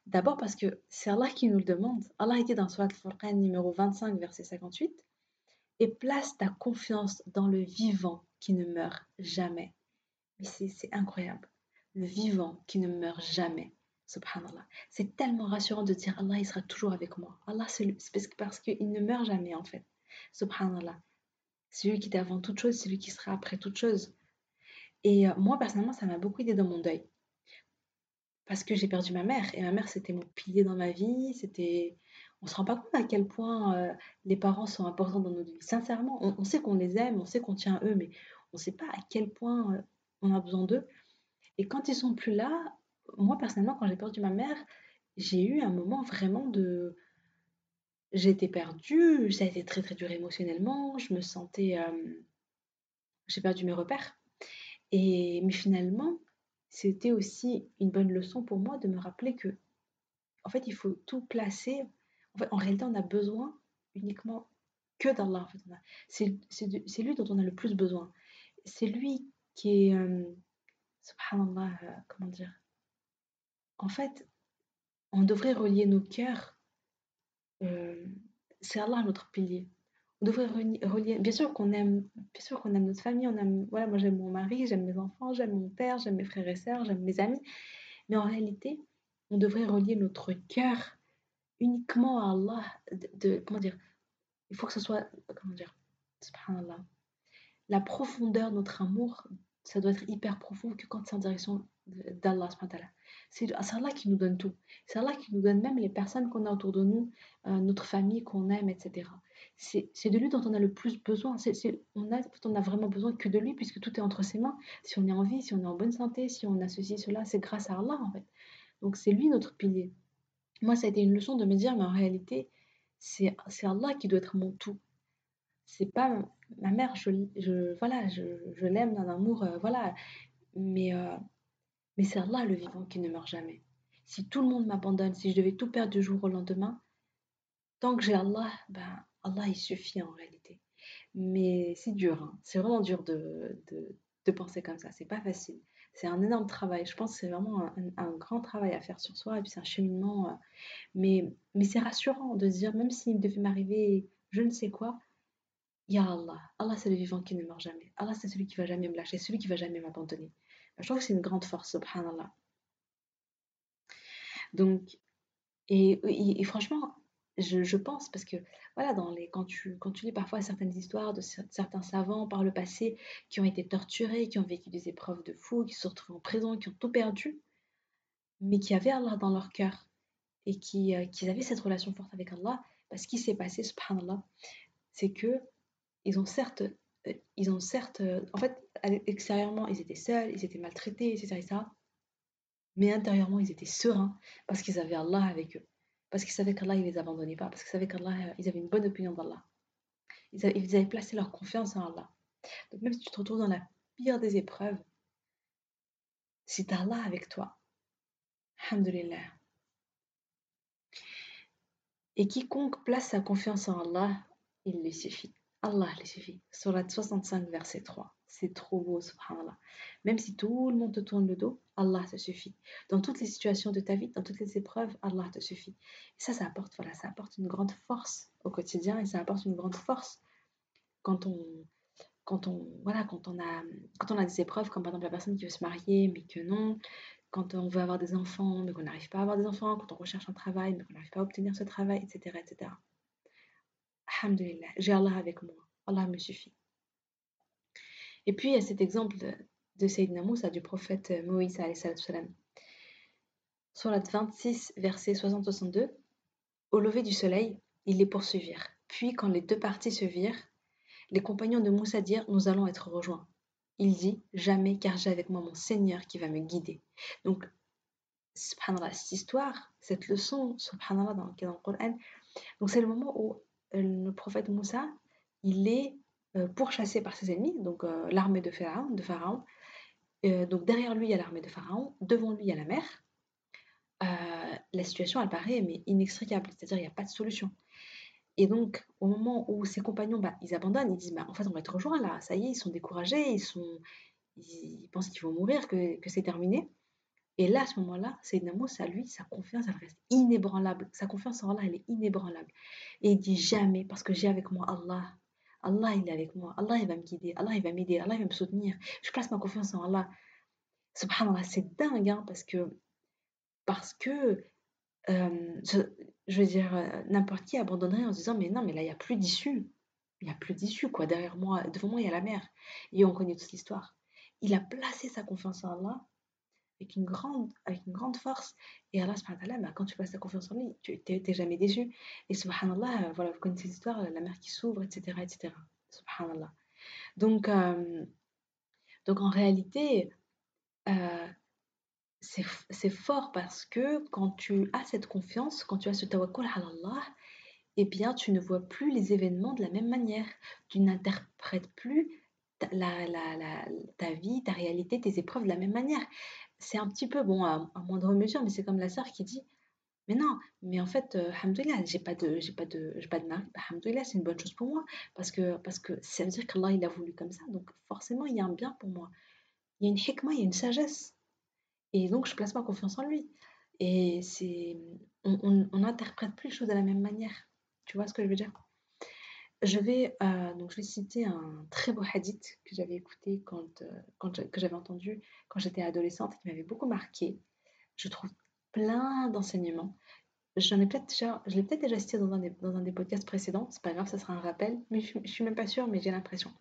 D'abord parce que c'est Allah qui nous le demande. Allah dit dans Surat al-Furqan numéro 25, verset 58, et place ta confiance dans le vivant qui ne meurt jamais. Mais c'est incroyable. Le vivant qui ne meurt jamais. Subhanallah. C'est tellement rassurant de dire Allah, il sera toujours avec moi. Allah, c'est parce qu'il ne meurt jamais en fait. Subhanallah. C'est lui qui était avant toute chose, c'est lui qui sera après toute chose. Et euh, moi, personnellement, ça m'a beaucoup aidé dans mon deuil. Parce que j'ai perdu ma mère. Et ma mère, c'était mon pilier dans ma vie. C'était... On se rend pas compte à quel point euh, les parents sont importants dans notre vie. Sincèrement, on, sait qu'on les aime, on sait qu'on tient à eux, mais on ne sait pas à quel point euh, on a besoin d'eux. Et quand ils sont plus là, moi personnellement, quand j'ai perdu ma mère, j'ai eu un moment vraiment de... J'étais perdue, ça a été très très dur émotionnellement, je me sentais... Euh, j'ai perdu mes repères. Et, mais finalement, c'était aussi une bonne leçon pour moi de me rappeler que, en fait, il faut tout placer. En, fait, en réalité, on a besoin uniquement que d'Allah. En fait. C'est lui dont on a le plus besoin. C'est lui qui est, euh, subhanallah, euh, comment dire, en fait, on devrait relier nos cœurs. Euh, c'est Allah notre pilier. On devrait relier. Bien sûr qu'on aime, bien sûr qu'on aime notre famille. On aime, voilà, moi j'aime mon mari, j'aime mes enfants, j'aime mon père, j'aime mes frères et sœurs, j'aime mes amis. Mais en réalité, on devrait relier notre cœur uniquement à Allah. Comment dire Il faut que ce soit, comment dire, subhanallah. La profondeur de notre amour, ça doit être hyper profond que quand c'est en direction d'Allah. C'est Allah qui nous donne tout. C'est Allah qui nous donne même les personnes qu'on a autour de nous, euh, notre famille qu'on aime, etc. C'est de lui dont on a le plus besoin. on, a, on a vraiment besoin que de lui puisque tout est entre ses mains. Si on est en vie, si on est en bonne santé, si on a ceci, cela, c'est grâce à Allah en fait. Donc c'est lui notre pilier. Moi, ça a été une leçon de me dire, mais en réalité, c'est Allah qui doit être mon tout. C'est pas ma mère, je, je voilà, je, je l'aime d'un amour, euh, voilà, mais euh, mais c'est Allah le vivant qui ne meurt jamais. Si tout le monde m'abandonne, si je devais tout perdre du jour au lendemain, tant que j'ai Allah, ben Allah il suffit en réalité. Mais c'est dur, hein. c'est vraiment dur de, de, penser comme ça, c'est pas facile. C'est un énorme travail, je pense que c'est vraiment un, grand travail à faire sur soi et puis c'est un cheminement. Euh, mais mais c'est rassurant de se dire, même s'il devait m'arriver je ne sais quoi, Ya Allah, Allah c'est le vivant qui ne meurt jamais. Allah c'est celui qui va jamais me lâcher, celui qui va jamais m'abandonner. Je trouve que c'est une grande force, subhanallah. Donc, et, et, franchement, je, pense, parce que voilà, dans les, quand, tu, quand tu lis parfois certaines histoires de certains savants par le passé qui ont été torturés, qui ont vécu des épreuves de fou, qui se retrouvés en prison, qui ont tout perdu, mais qui avaient Allah dans leur cœur et qui, euh, qui avaient cette relation forte avec Allah, parce ce qui s'est passé, subhanallah, c'est que ils ont certes euh, ils ont certes, euh, en fait, extérieurement, ils étaient seuls, ils étaient maltraités, etc., ça Mais intérieurement, ils étaient sereins parce qu'ils avaient Allah avec eux. Parce qu'ils savaient qu'Allah, ne les abandonnait pas. Parce qu'ils savaient qu'Allah, euh, ils avaient une bonne opinion d'Allah. Ils, avaient placé leur confiance en Allah. Donc même si tu te retrouves dans la pire des épreuves, c'est Allah avec toi. Alhamdulillah. Et quiconque place sa confiance en Allah, il lui suffit. Allah les suffit. Surat 65, verset 3. C'est trop beau, subhanallah. Même si tout le monde te tourne le dos, Allah te suffit. Dans toutes les situations de ta vie, dans toutes les épreuves, Allah te suffit. Et ça, ça apporte, voilà, ça apporte une grande force au quotidien et ça apporte une grande force quand on, quand on, voilà, quand on a, quand on a des épreuves, comme par exemple la personne qui veut se marier, mais que non, quand on veut avoir des enfants, mais qu'on n'arrive pas à avoir des enfants, quand on recherche un travail, mais qu'on n'arrive pas à obtenir ce travail, etc., etc. Alhamdulillah, j'ai Allah avec moi. Allah me suffit. Et puis, il y a cet exemple de, Sayyidina Moussa, du prophète Moïse, salam. Surat 26, verset 60-62. Au lever du soleil, ils les poursuivirent. Puis, quand les deux parties se virent, les compagnons de Moussa dirent Nous allons être rejoints. Il dit Jamais, car j'ai avec moi mon Seigneur qui va me guider. Donc, subhanallah, cette histoire, cette leçon, subhanallah, dans, dans le Coran, donc c'est le moment où euh, le prophète Moussa, il est euh, pourchassé par ses ennemis, donc euh, l'armée de Pharaon. De Pharaon. donc derrière lui, il y a l'armée de Pharaon, devant lui, il y a la mer. la situation, elle paraît mais inextricable, c'est-à-dire il n'y a pas de solution. Et donc, au moment où ses compagnons, bah, ils abandonnent, ils disent, bah, en fait, on va être rejoints là, ça y est, ils sont découragés, ils, sont, ils pensent qu'ils vont mourir, que, que c'est terminé. Et là, à ce moment-là, c'est à lui, sa confiance, elle reste inébranlable. Sa confiance en Allah, elle est inébranlable. Et il dit jamais, parce que j'ai avec moi Allah. Allah, il est avec moi. Allah, il va me guider. Allah, il va m'aider. Allah, il va me soutenir. Je place ma confiance en Allah. Subhanallah, c'est dingue, hein, parce que, parce que euh, je, veux dire, euh, n'importe qui abandonnerait en se disant, mais non, mais là, il n'y a plus d'issue. Il n'y a plus d'issue, quoi. Derrière moi, devant moi, il y a la mer. Et on connaît toute l'histoire. Il a placé sa confiance en Allah avec une grande, avec une grande force. Et Allah, subhanallah, bah, quand tu passes ta confiance en lui, tu n'es jamais déçu. Et subhanallah, euh, voilà, vous connaissez l'histoire, la mer qui s'ouvre, etc., etc. Subhanallah. Donc, euh, donc en réalité, euh, c'est fort parce que quand tu as cette confiance, quand tu as ce tawakkul à Allah, eh bien, tu ne vois plus les événements de la même manière. Tu n'interprètes plus la, la, ta vie, ta réalité, tes épreuves de la même manière c'est un petit peu, bon, à, moindre mesure, mais c'est comme la sœur qui dit Mais non, mais en fait, euh, j'ai pas de, j'ai pas de, j'ai mari. Bah, c'est une bonne chose pour moi parce que, parce que ça veut dire qu'Allah, il a voulu comme ça. Donc, forcément, il y a un bien pour moi. Il y a une hikmah, il y a une sagesse. Et donc, je place ma confiance en lui. Et c'est, on n'interprète plus les choses de la même manière. Tu vois ce que je veux dire? Je vais, euh, donc je vais citer un très beau hadith que j'avais écouté quand, euh, que j'avais entendu quand j'étais adolescente et qui m'avait beaucoup marqué. Je trouve plein d'enseignements. J'en ai peut-être déjà, je l'ai peut-être déjà cité dans un, des, dans un des podcasts précédents, c'est pas grave, ça sera un rappel, mais je, ne suis même pas sûre, mais j'ai l'impression.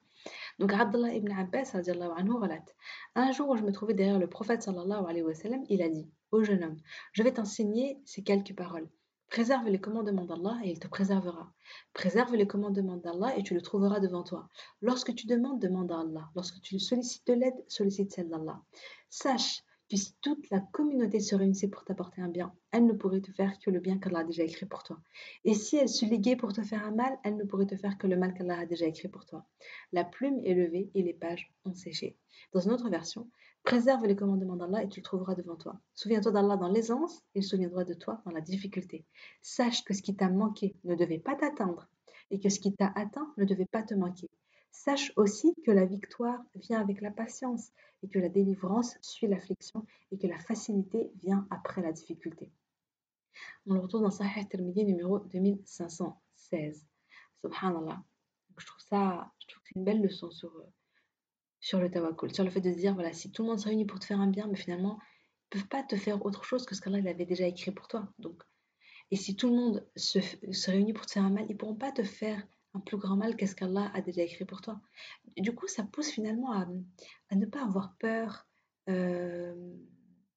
Donc Abdullah ibn Abbas relate Un jour où je me trouvais derrière le prophète sallallahu alayhi wa sallam, il a dit Ô jeune homme, je vais t'enseigner ces quelques paroles. Préserve les commandements d'Allah et il te préservera. Préserve les commandements d'Allah et tu le trouveras devant toi. Lorsque tu demandes, demande à Allah. Lorsque tu sollicites de l'aide, sollicite celle d'Allah. Sache que si toute la communauté se réunissait pour t'apporter un bien, elle ne pourrait te faire que le bien qu'Allah a déjà écrit pour toi. Et si elle se liguait pour te faire un mal, elle ne pourrait te faire que le mal qu'Allah a déjà écrit pour toi. La plume est levée et les pages ont séché. Dans une autre version, Préserve les commandements d'Allah et tu le trouveras devant toi. Souviens-toi d'Allah dans l'aisance, il se souviendra de toi dans la difficulté. Sache que ce qui t'a manqué ne devait pas t'atteindre et que ce qui t'a atteint ne devait pas te manquer. Sache aussi que la victoire vient avec la patience et que la délivrance suit l'affliction et que la facilité vient après la difficulté. On le retrouve dans Sahih Tirmidhi numéro 2516. Subhanallah. je trouve ça, je trouve que c'est une belle leçon sur, eux sur le tawakkul, sur le fait de se dire, voilà, si tout le monde se réunit pour te faire un bien, mais finalement, ils ne peuvent pas te faire autre chose que ce qu'Allah avait déjà écrit pour toi. Donc, et si tout le monde se, réunit pour te faire un mal, ils ne pourront pas te faire un plus grand mal qu'est-ce qu'Allah a déjà écrit pour toi. Du coup, ça pousse finalement à, ne pas avoir peur euh,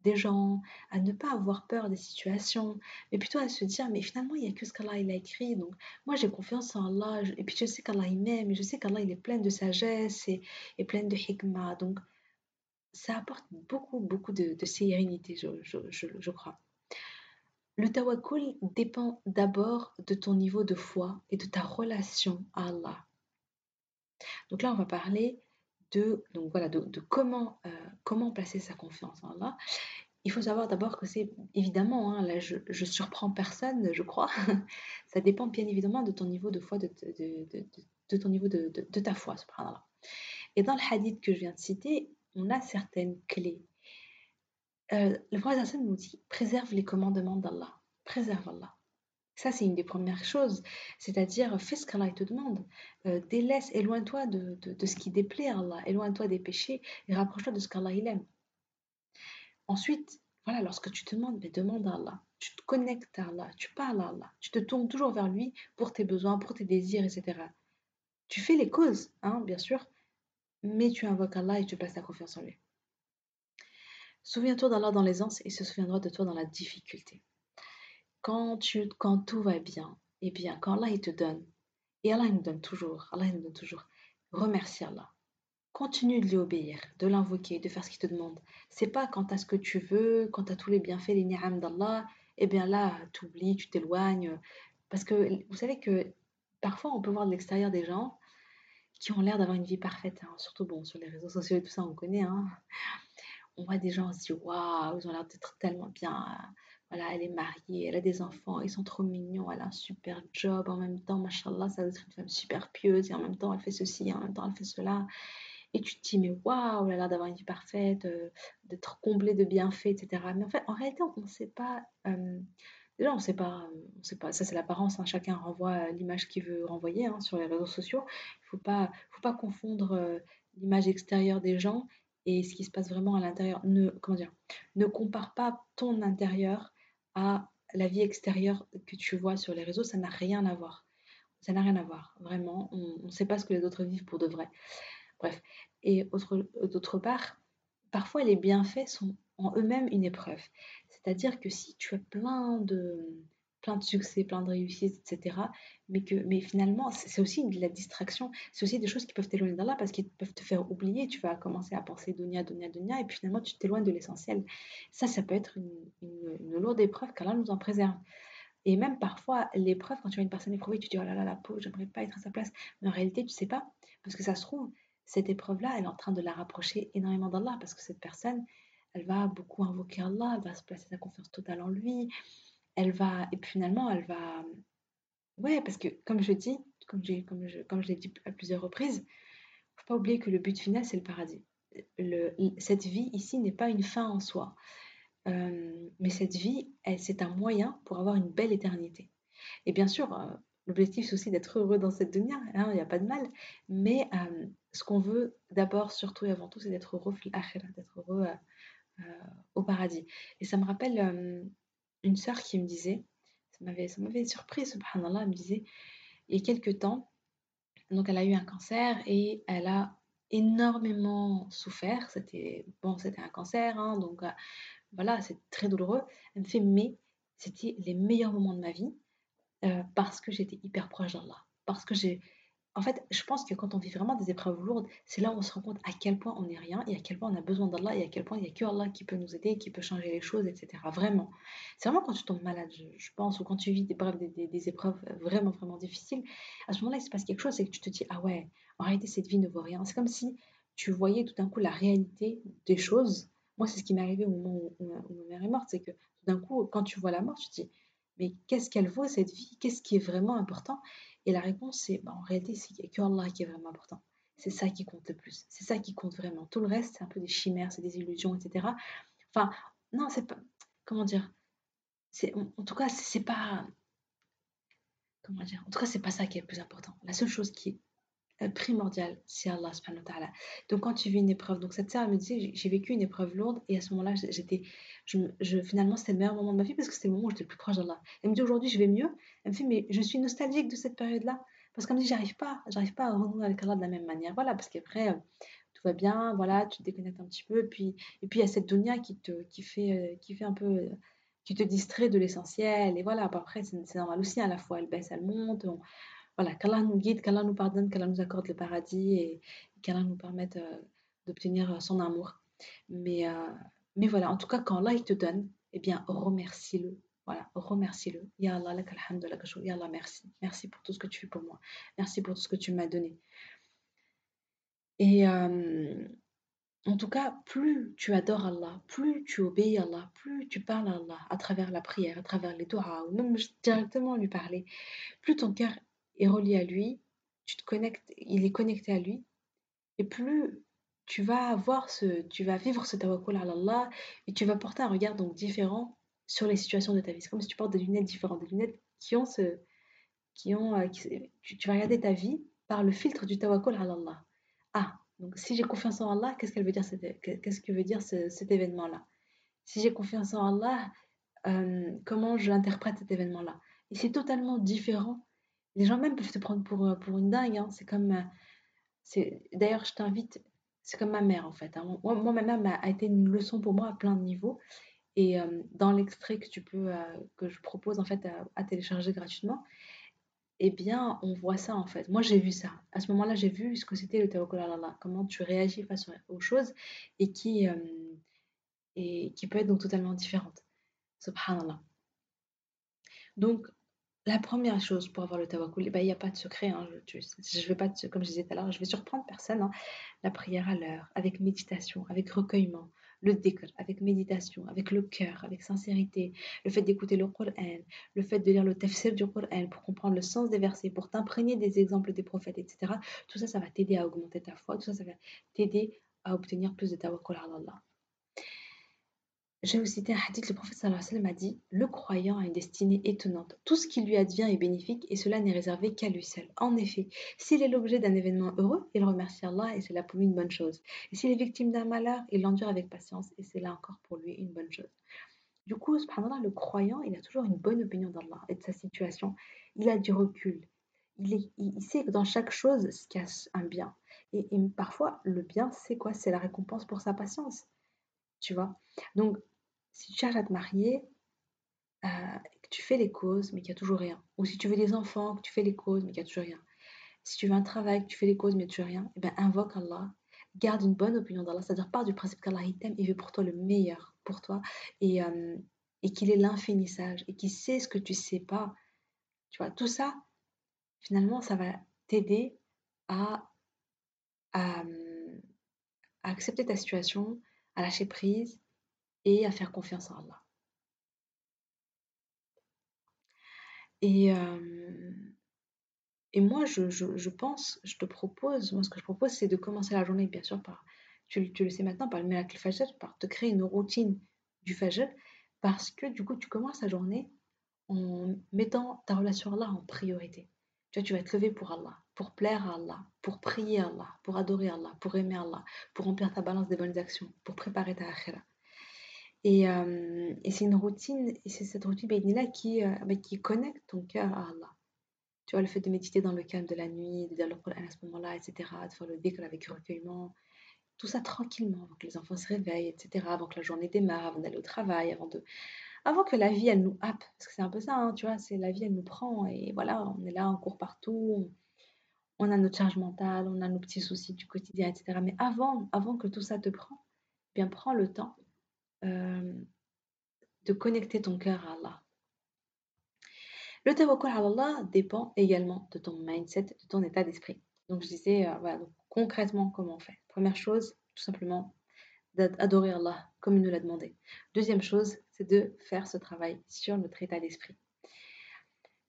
des gens, à ne pas avoir peur des situations, mais plutôt à se dire, mais finalement, il n'y a que ce qu'Allah il a écrit. Donc, moi, j'ai confiance en Allah, et puis je sais qu'Allah il m'aime, et je sais qu'Allah il est plein de sagesse et, et plein de hikmah. Donc, ça apporte beaucoup, beaucoup de, sérénité, je, je, je, crois. Le tawakkul dépend d'abord de ton niveau de foi et de ta relation à Allah. Donc là, on va parler de, donc voilà, de, comment, euh, comment placer sa confiance en Allah. Il faut savoir d'abord que c'est évidemment, hein, là je, je, surprends personne, je crois, ça dépend bien évidemment de ton niveau de foi, de, de, ton niveau de, ta foi, subhanallah. Et dans le hadith que je viens de citer, on a certaines clés. Euh, le prophète nous dit préserve les commandements d'Allah, préserve Allah. Ça, c'est une des premières choses. C'est-à-dire, fais ce qu'Allah te demande. Euh, délaisse, éloigne-toi de, de, ce qui déplaît à Allah. Éloigne-toi des péchés et rapproche-toi de ce qu'Allah aime. Ensuite, voilà, lorsque tu te demandes, mais demande à Allah. Tu te connectes à Allah, tu parles à Allah. Tu te tournes toujours vers lui pour tes besoins, pour tes désirs, etc. Tu fais les causes, hein, bien sûr, mais tu invoques Allah et tu places ta confiance en lui. Souviens-toi d'Allah dans l'aisance et se souviendra de toi dans la difficulté. Quand, tout va bien, et eh bien, quand Allah il te donne, et Allah il nous donne toujours, Allah nous donne toujours, remercie Allah. Continue de lui obéir, de l'invoquer, de faire ce qu'il te demande. C'est pas quand as ce que tu veux, quand as tous les bienfaits, les ni'am d'Allah, et eh bien là, tu oublies, tu t'éloignes. Parce que vous savez que parfois on peut voir de l'extérieur des gens qui ont l'air d'avoir une vie parfaite, hein. surtout bon, sur les réseaux sociaux et tout ça, on connaît. Hein. On voit des gens, on se dit waouh, ils ont l'air d'être tellement bien voilà, elle est mariée, elle a des enfants, ils sont trop mignons, elle a un super job, en même temps, machallah, ça doit être une femme super pieuse, et en même temps, elle fait ceci, et en même temps, elle fait cela. Et tu te dis, mais waouh, elle a l'air d'avoir une vie parfaite, euh, d'être comblée de bienfaits, etc. Mais en fait, en réalité, on ne sait pas. Euh, déjà, on ne sait pas. Ça, c'est l'apparence. Hein, chacun renvoie l'image qu'il veut renvoyer hein, sur les réseaux sociaux. Il ne faut pas, faut pas confondre euh, l'image extérieure des gens et ce qui se passe vraiment à l'intérieur. Ne, comment dire Ne compare pas ton intérieur la vie extérieure que tu vois sur les réseaux, ça n'a rien à voir. Ça n'a rien à voir, vraiment. On ne sait pas ce que les autres vivent pour de vrai. Bref. Et d'autre part, parfois les bienfaits sont en eux-mêmes une épreuve. C'est-à-dire que si tu as plein de, plein de succès, plein de réussites, etc. Mais, que, mais finalement, c'est aussi de la distraction. C'est aussi des choses qui peuvent t'éloigner d'Allah parce qu'ils peuvent te faire oublier. Tu vas commencer à penser dunya, dunya, dunya, et puis finalement, tu t'éloignes de l'essentiel. Ça, ça peut être une, lourde épreuve qu'Allah nous en préserve. Et même parfois, l'épreuve, quand tu vois une personne éprouvée, tu dis, oh là là, la peau, j'aimerais pas être à sa place. Mais en réalité, tu sais pas. Parce que ça se trouve, cette épreuve-là, elle est en train de la rapprocher énormément d'Allah parce que cette personne, elle va beaucoup invoquer Allah, elle va se placer sa confiance totale en lui, elle va, et finalement, elle va, ouais, parce que comme je dis, comme, comme je, comme je l'ai dit à plusieurs reprises, faut pas oublier que le but final, c'est le paradis. Cette vie ici n'est pas une fin en soi, euh, mais cette vie, c'est un moyen pour avoir une belle éternité. Et bien sûr, euh, l'objectif c'est aussi d'être heureux dans cette dunya, hein, il n'y a pas de mal, mais euh, ce qu'on veut d'abord, surtout et avant tout, c'est d'être heureux d'être heureux au paradis. Et ça me rappelle une sœur qui me disait, ça m'avait, ça m'avait surpris, subhanallah, elle me disait, il y a quelques temps, donc elle a eu un cancer et elle a énormément souffert. C'était bon, c'était un cancer, hein, donc euh, voilà, c'est très douloureux. Elle me fait, mais c'était les meilleurs moments de ma vie euh, parce que j'étais hyper proche d'Allah, parce que j'ai en fait, je pense que quand on vit vraiment des épreuves lourdes, c'est là où on se rend compte à quel point on n'est rien et à quel point on a besoin d'Allah et à quel point il n'y a que Allah qui peut nous aider, qui peut changer les choses, etc. Vraiment. C'est vraiment quand tu tombes malade, je, pense, ou quand tu vis des, des, épreuves vraiment, vraiment difficiles, à ce moment-là, il se passe quelque chose, c'est que tu te dis, ah ouais, en réalité, cette vie ne vaut rien. C'est comme si tu voyais tout d'un coup la réalité des choses. Moi, c'est ce qui m'est arrivé au moment où, où ma mère est morte, c'est que tout d'un coup, quand tu vois la mort, tu te dis, mais qu'est-ce qu'elle vaut cette vie? Qu'est-ce qui est vraiment important? Et la réponse, c'est bah, en réalité, c'est que Allah qui est vraiment important. C'est ça qui compte le plus. C'est ça qui compte vraiment. Tout le reste, c'est un peu des chimères, c'est des illusions, etc. Enfin, non, c'est pas. Comment dire? C'est, en, tout cas, c'est pas. Comment dire? En tout cas, c'est pas ça qui est le plus important. La seule chose qui est primordial, c'est Allah subhanahu wa ta'ala. Donc quand tu vis une épreuve, donc cette sœur me disait, j'ai vécu une épreuve lourde et à ce moment-là, j'étais, je, finalement c'était le meilleur moment de ma vie parce que c'était le moment où j'étais le plus proche d'Allah. Elle me dit aujourd'hui je vais mieux. Elle me fait mais je suis nostalgique de cette période-là parce qu'elle me dit j'arrive pas, j'arrive pas à renouer avec Allah de la même manière. Voilà parce qu'après euh, tout va bien, voilà tu te déconnectes un petit peu et puis et puis il y a cette dunya qui te qui fait euh, qui fait un peu qui te distrait de l'essentiel et voilà après c'est normal aussi à la fois elle baisse elle monte voilà, qu'Allah nous guide, qu'Allah nous pardonne, qu'Allah nous accorde le paradis et qu'Allah nous permette euh, d'obtenir euh, son amour. Mais, euh, mais voilà, en tout cas, quand Allah il te donne, eh bien, remercie-le. Voilà, remercie-le. Ya Allah, Allah, merci. Merci pour tout ce que tu fais pour moi. Merci pour tout ce que tu m'as donné. Et en tout cas, plus tu adores Allah, plus tu obéis à Allah, plus tu parles à Allah à travers la prière, à travers les doigts, ou même directement lui parler, plus ton cœur est relié à lui, tu te connectes, il est connecté à lui, et plus tu vas avoir ce, tu vas vivre ce tawakkul à et tu vas porter un regard donc différent sur les situations de ta vie. C'est comme si tu portes des lunettes différentes, des lunettes qui ont ce, qui ont, euh, tu, vas regarder ta vie par le filtre du tawakkul à. Ah, donc si j'ai confiance en Allah, qu'est-ce qu'elle veut dire qu'est-ce que veut dire cet événement-là? Si j'ai confiance en Allah, euh, comment je l'interprète cet événement-là? Et c'est totalement différent. Les gens même peuvent te prendre pour, pour une dingue. Hein. C'est comme, c'est d'ailleurs, je t'invite. C'est comme ma mère en fait. Hein. Moi, ma mère a été une leçon pour moi à plein de niveaux. Et euh, dans l'extrait que tu peux, euh, que je propose en fait à, télécharger gratuitement, eh bien, on voit ça en fait. Moi, j'ai vu ça. À ce moment-là, j'ai vu ce que c'était le tawakkul Allah, comment tu réagis face aux choses et qui, euh, et qui peut être donc totalement différente. Subhanallah. Donc, la première chose pour avoir le tawakkul, ben, il n'y a pas de secret. Hein, je, je vais pas, comme je disais tout à l'heure, je vais surprendre personne. Hein. la prière à l'heure, avec méditation, avec recueillement, le dhikr, avec méditation, avec le cœur, avec sincérité, le fait d'écouter le Coran, le fait de lire le tafsir du Coran pour comprendre le sens des versets, pour t'imprégner des exemples des prophètes, etc. Tout ça, ça va t'aider à augmenter ta foi, tout ça, ça va t'aider à obtenir plus de tawakkul à Allah. Vais vous citer un hadith, le prophète sallallahu alayhi wa sallam a dit Le croyant a une destinée étonnante. Tout ce qui lui advient est bénéfique et cela n'est réservé qu'à lui seul. En effet, s'il est l'objet d'un événement heureux, il remercie Allah et c'est là pour lui une bonne chose. Et s'il est victime d'un malheur, il l'endure avec patience et c'est là encore pour lui une bonne chose. Du coup, subhanallah, le croyant, il a toujours une bonne opinion d'Allah et de sa situation. Il a du recul. Il, il, sait que dans chaque chose se cache un bien. Et, et parfois, le bien, c'est quoi? C'est la récompense pour sa patience tu vois? Donc, si tu cherches à te marier, euh, que tu fais les causes, mais qu'il n'y a toujours rien. Ou si tu veux des enfants, que tu fais les causes, mais qu'il n'y a toujours rien. Si tu veux un travail, que tu fais les causes, mais qu'il n'y a toujours rien, eh bien, invoque Allah. Garde une bonne opinion d'Allah. C'est-à-dire, part du principe qu'Allah t'aime et veut pour toi le meilleur pour toi. Et, euh, et qu'il est l'infinissage et qu'il sait ce que tu ne sais pas. Tu vois, tout ça, finalement, ça va t'aider à, à, à accepter ta situation, à lâcher prise et à faire confiance en Allah. Et, et moi, je, je, pense, je te propose, moi ce que je propose, c'est de commencer la journée, bien sûr, par, tu, tu le sais maintenant, par le miracle Fajr, par te créer une routine du Fajr, parce que du coup, tu commences la journée en mettant ta relation à Allah en priorité. Tu vois, tu vas te lever pour Allah, pour plaire à Allah, pour prier à Allah, pour adorer Allah, pour aimer Allah, pour remplir ta balance des bonnes actions, pour préparer ta akhira. Et, euh, et c'est une routine, et c'est cette routine là qui, euh, bah, qui connecte ton cœur à Allah. Tu vois, le fait de méditer dans le calme de la nuit, de dire le à ce moment-là, etc., de faire le dhikr avec recueillement, tout ça tranquillement, avant que les enfants se réveillent, etc., avant que la journée démarre, avant d'aller au travail, avant de, avant que la vie, elle nous happe, parce que c'est un peu ça, hein, tu vois, c'est la vie, elle nous prend, et voilà, on est là, on court partout, on, a notre charge mentale, on a nos petits soucis du quotidien, etc. Mais avant, avant que tout ça te prend, eh bien prends le temps euh, de connecter ton cœur à Allah. Le tawakkul à Allah dépend également de ton mindset, de ton état d'esprit. Donc je disais, euh, voilà, donc, concrètement comment on fait? Première chose, tout simplement, d'adorer Allah comme il nous l'a demandé. Deuxième chose, c'est de faire ce travail sur notre état d'esprit.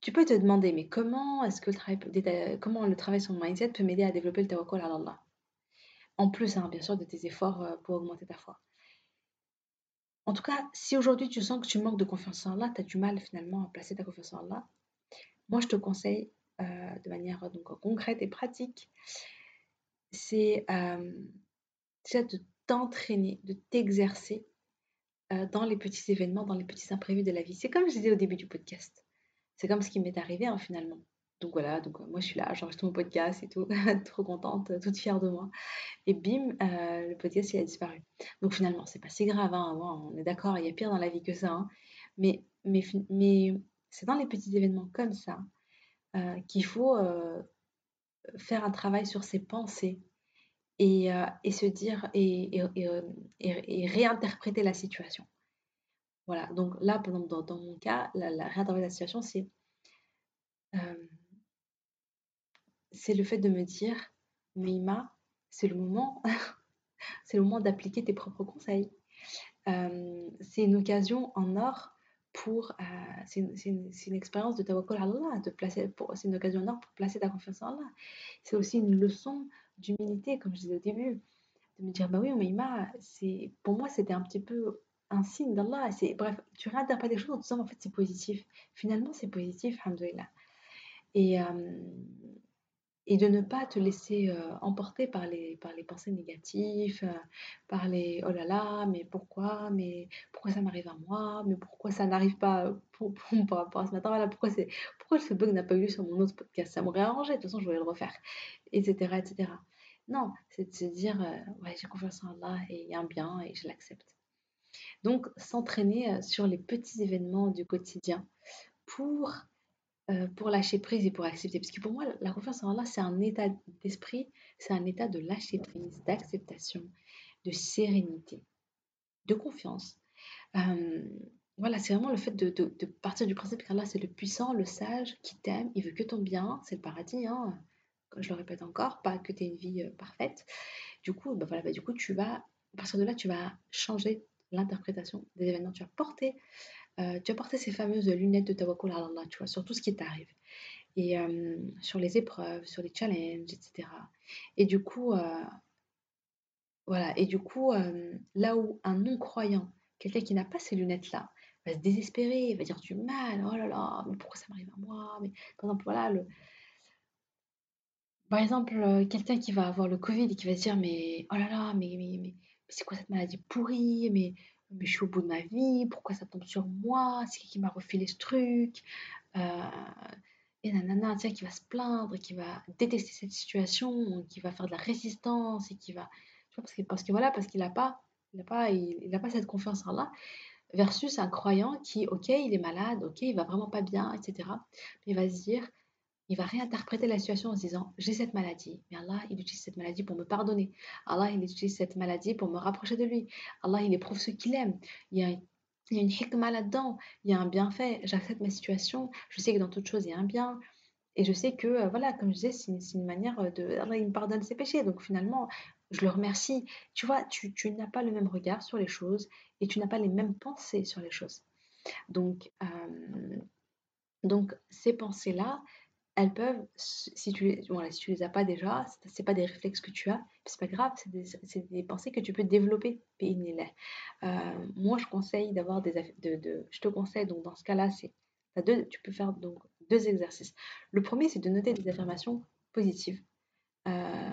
Tu peux te demander, mais comment est-ce que le travail, le sur mon mindset peut m'aider à développer le tawakkul à Allah? En plus, hein, bien sûr, de tes efforts euh, pour augmenter ta foi. En tout cas, si aujourd'hui tu sens que tu manques de confiance en Allah, tu as du mal finalement à placer ta confiance en Allah, moi je te conseille euh, de manière donc, concrète et pratique, c'est euh, déjà de t'entraîner, de t'exercer euh, dans les petits événements, dans les petits imprévus de la vie. C'est comme je disais au début du podcast. C'est comme ce qui m'est arrivé hein, finalement. Donc voilà, donc euh, moi je suis là, j'enregistre mon podcast et tout, trop contente, toute fière de moi. Et bim, euh, le podcast il a disparu. Donc finalement, c'est pas si grave, hein, on est d'accord, il y a pire dans la vie que ça. Hein. Mais, mais, mais c'est dans les petits événements comme ça qu'il faut faire un travail sur ses pensées, et, euh, et se dire et, euh, et, réinterpréter la situation. Voilà, donc là, dans, dans mon cas, la, la situation, c'est euh, c'est le fait de me dire, Meima, c'est le moment, c'est le moment d'appliquer tes propres conseils. c'est une occasion en or pour, c'est une, une, une, expérience de tawakkul Allah, de placer, c'est une occasion en or pour placer ta confiance en Allah. C'est aussi une leçon d'humilité, comme je disais au début, de me dire, bah oui, Maïma, c'est, pour moi, c'était un petit peu un signe d'Allah. C'est, bref, tu réinterprètes des choses en disant en fait c'est positif. Finalement, c'est positif, alhamdoulilah. Et, euh, et de ne pas te laisser euh, emporter par les, par les pensées négatives, euh, par les oh là là, mais pourquoi, mais pourquoi ça m'arrive à moi, mais pourquoi ça n'arrive pas pour, pour, par rapport ce matin, voilà, pourquoi, c'est, pourquoi ce bug n'a pas eu lieu sur mon autre podcast, ça m'aurait arrangé, de toute façon je voulais le refaire, etc. etc. Non, c'est de se dire, ouais, j'ai confiance en Allah et il y a un bien et je l'accepte. Donc, s'entraîner sur les petits événements du quotidien pour euh, pour lâcher prise et pour accepter. Parce que pour moi, la confiance en Allah, c'est un état d'esprit, c'est un état de lâcher prise, d'acceptation, de sérénité, de confiance. Euh, voilà, c'est vraiment le fait de, partir du principe qu'Allah, c'est le puissant, le sage, qui t'aime, il veut que ton bien, c'est le paradis, hein, je le répète encore, pas que tu aies une vie euh, parfaite. Du coup, bah voilà, bah du coup, tu vas, à partir de là, tu vas changer l'interprétation des événements, tu vas porter euh, tu as porté ces fameuses lunettes de tawakkul à Allah, tu vois, sur tout ce qui t'arrive. Et euh, sur les épreuves, sur les challenges, etc. Et du coup, euh, voilà. Et du coup, là où un non-croyant, quelqu'un qui n'a pas ces lunettes-là, va se désespérer, va dire du mal, oh là là, mais pourquoi ça m'arrive à moi mais, Par exemple, voilà, le... Par exemple, quelqu'un qui va avoir le Covid et qui va se dire, mais oh là là, mais, mais, mais c'est quoi cette maladie pourrie Mais mais je suis au bout de ma vie, pourquoi ça tombe sur moi, c'est qui qui m'a refilé ce truc, euh, et nanana, tu sais, qui va se plaindre, qui va détester cette situation, qui va faire de la résistance, et qui va, tu vois, parce que, parce que voilà, parce qu'il n'a pas, il a pas, il, pas cette confiance en là, versus un croyant qui, ok, il est malade, ok, il va vraiment pas bien, etc., mais il va se dire, il va réinterpréter la situation en se disant j'ai cette maladie, mais Allah il utilise cette maladie pour me pardonner. Allah il utilise cette maladie pour me rapprocher de lui. Allah il éprouve ce qu'il aime. Il y a il y a une hikmah là-dedans, il y a un bienfait, j'accepte ma situation, je sais que dans toute chose il y a un bien, et je sais que, euh, voilà, comme je disais, c'est une, manière de... Allah, il me pardonne ses péchés, donc finalement, je le remercie. Tu vois, tu, tu n'as pas le même regard sur les choses, et tu n'as pas les mêmes pensées sur les choses. Donc, euh, donc ces pensées-là, elles peuvent, si tu les, voilà, si tu les as pas déjà, c'est pas des réflexes que tu as, c'est pas grave, c'est des, des, pensées que tu peux développer. Euh, moi, je conseille d'avoir des, de, de, je te conseille donc dans ce cas-là, c'est, tu peux faire donc deux exercices. Le premier, c'est de noter des affirmations positives. Euh,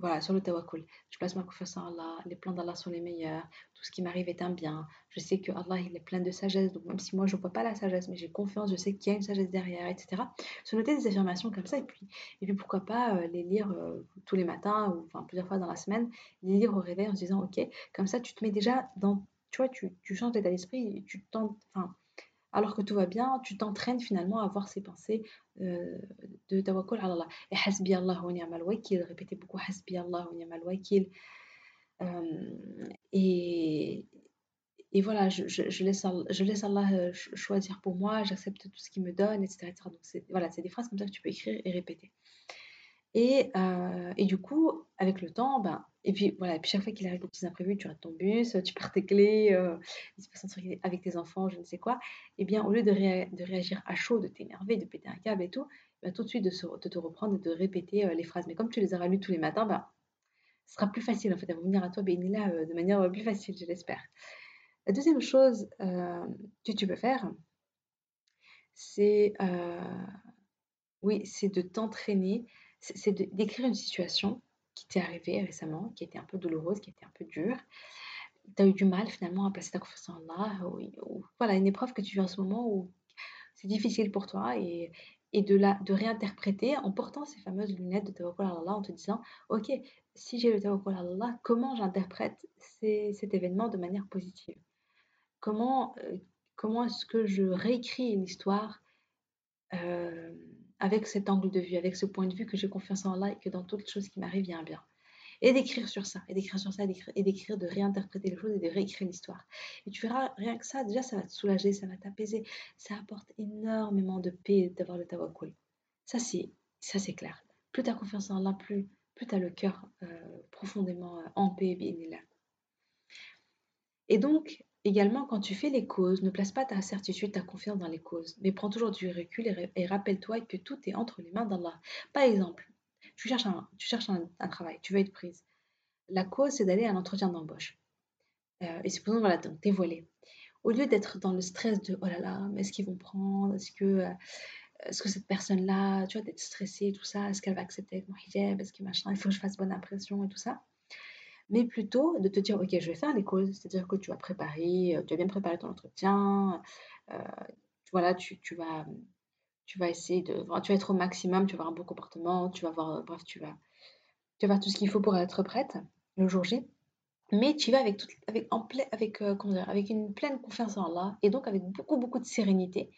voilà, sur le tawakkul. Je place ma confiance en Allah, les plans d'Allah sont les meilleurs, tout ce qui m'arrive est un bien. Je sais que Allah, il est plein de sagesse, donc même si moi je ne vois pas la sagesse, mais j'ai confiance, je sais qu'il y a une sagesse derrière, etc. Se noter des affirmations comme ça, et puis, et puis pourquoi pas euh, les lire euh, tous les matins, ou enfin plusieurs fois dans la semaine, les lire au réveil en se disant, ok, comme ça tu te mets déjà dans, tu vois, tu, tu changes d'état d'esprit, tu tentes, enfin, alors que tout va bien, tu t'entraînes finalement à avoir ces pensées euh, de tawakkul ala Allah. Et hasbi Allah wa ni'mal wakil, répétez beaucoup hasbi Allah wa ni'mal wakil. Euh, et, voilà, je, laisse, je laisse Allah euh, choisir pour moi, j'accepte tout ce qu'il me donne, etc. Donc voilà, c'est des phrases comme ça que tu peux écrire et répéter. Et, et, du coup, avec le temps, ben, et puis voilà, puis chaque fois qu'il arrive des petits imprévus, tu rates ton bus, tu perds tes clés, euh, il se passe un truc avec tes enfants, je ne sais quoi, et eh bien au lieu de, de réagir à chaud, de t'énerver, de péter un câble et tout, ben, tout de suite de, de, te reprendre et de répéter euh, les phrases. Mais comme tu les auras lues tous les matins, ben, ce sera plus facile en fait, à venir à toi, ben, là, de manière plus facile, je l'espère. La deuxième chose que tu peux faire, c'est oui, c'est de t'entraîner c'est d'écrire une situation qui t'est arrivée récemment, qui était un peu douloureuse, qui était un peu dure. Tu as eu du mal finalement à placer ta confiance en Allah, voilà, une épreuve que tu vis en ce moment où c'est difficile pour toi et, et de, la, de réinterpréter en portant ces fameuses lunettes de Tawakkul Allah en te disant Ok, si j'ai le Tawakkul Allah, comment j'interprète cet événement de manière positive? Comment, euh, comment est-ce que je réécris l'histoire euh, avec cet angle de vue, avec ce point de vue que j'ai confiance en Allah et que dans toutes les choses qui m'arrivent, il y a un bien. Et d'écrire sur ça, et d'écrire sur ça, et d'écrire, de réinterpréter les choses et de réécrire l'histoire. Et tu verras, rien que ça, déjà, ça va te soulager, ça va t'apaiser. Ça apporte énormément de paix d'avoir le tawakkul. Ça, c'est, ça, c'est clair. Plus tu as confiance en Allah, plus, plus tu as le cœur euh, profondément euh, en paix, bien là. Et donc, Également, quand tu fais les causes, ne place pas ta certitude, ta confiance dans les causes, mais prends toujours du recul et, rappelle-toi que tout est entre les mains d'Allah. Par exemple, tu cherches, un, travail, tu veux être prise. La cause, c'est d'aller à un entretien d'embauche. et c'est pour voilà, donc dévoiler. Au lieu d'être dans le stress de oh là là, mais est-ce qu'ils vont prendre Est-ce que, est-ce que cette personne-là, tu vois, d'être stressée, tout ça, est-ce qu'elle va accepter mon hijab Est-ce que machin, il faut que je fasse bonne impression et tout ça? Mais plutôt de te dire, ok, je vais faire les causes, c'est-à-dire que tu vas préparer, tu vas bien préparer ton entretien, voilà, tu, tu, vas, tu vas essayer de, tu vas être au maximum, tu vas avoir un bon comportement, tu vas avoir, bref, tu vas, tu vas tout ce qu'il faut pour être prête le jour J. Mais tu vas avec, tout, avec, en avec, euh, comment dire, avec une pleine confiance en Allah et donc avec beaucoup, beaucoup de sérénité.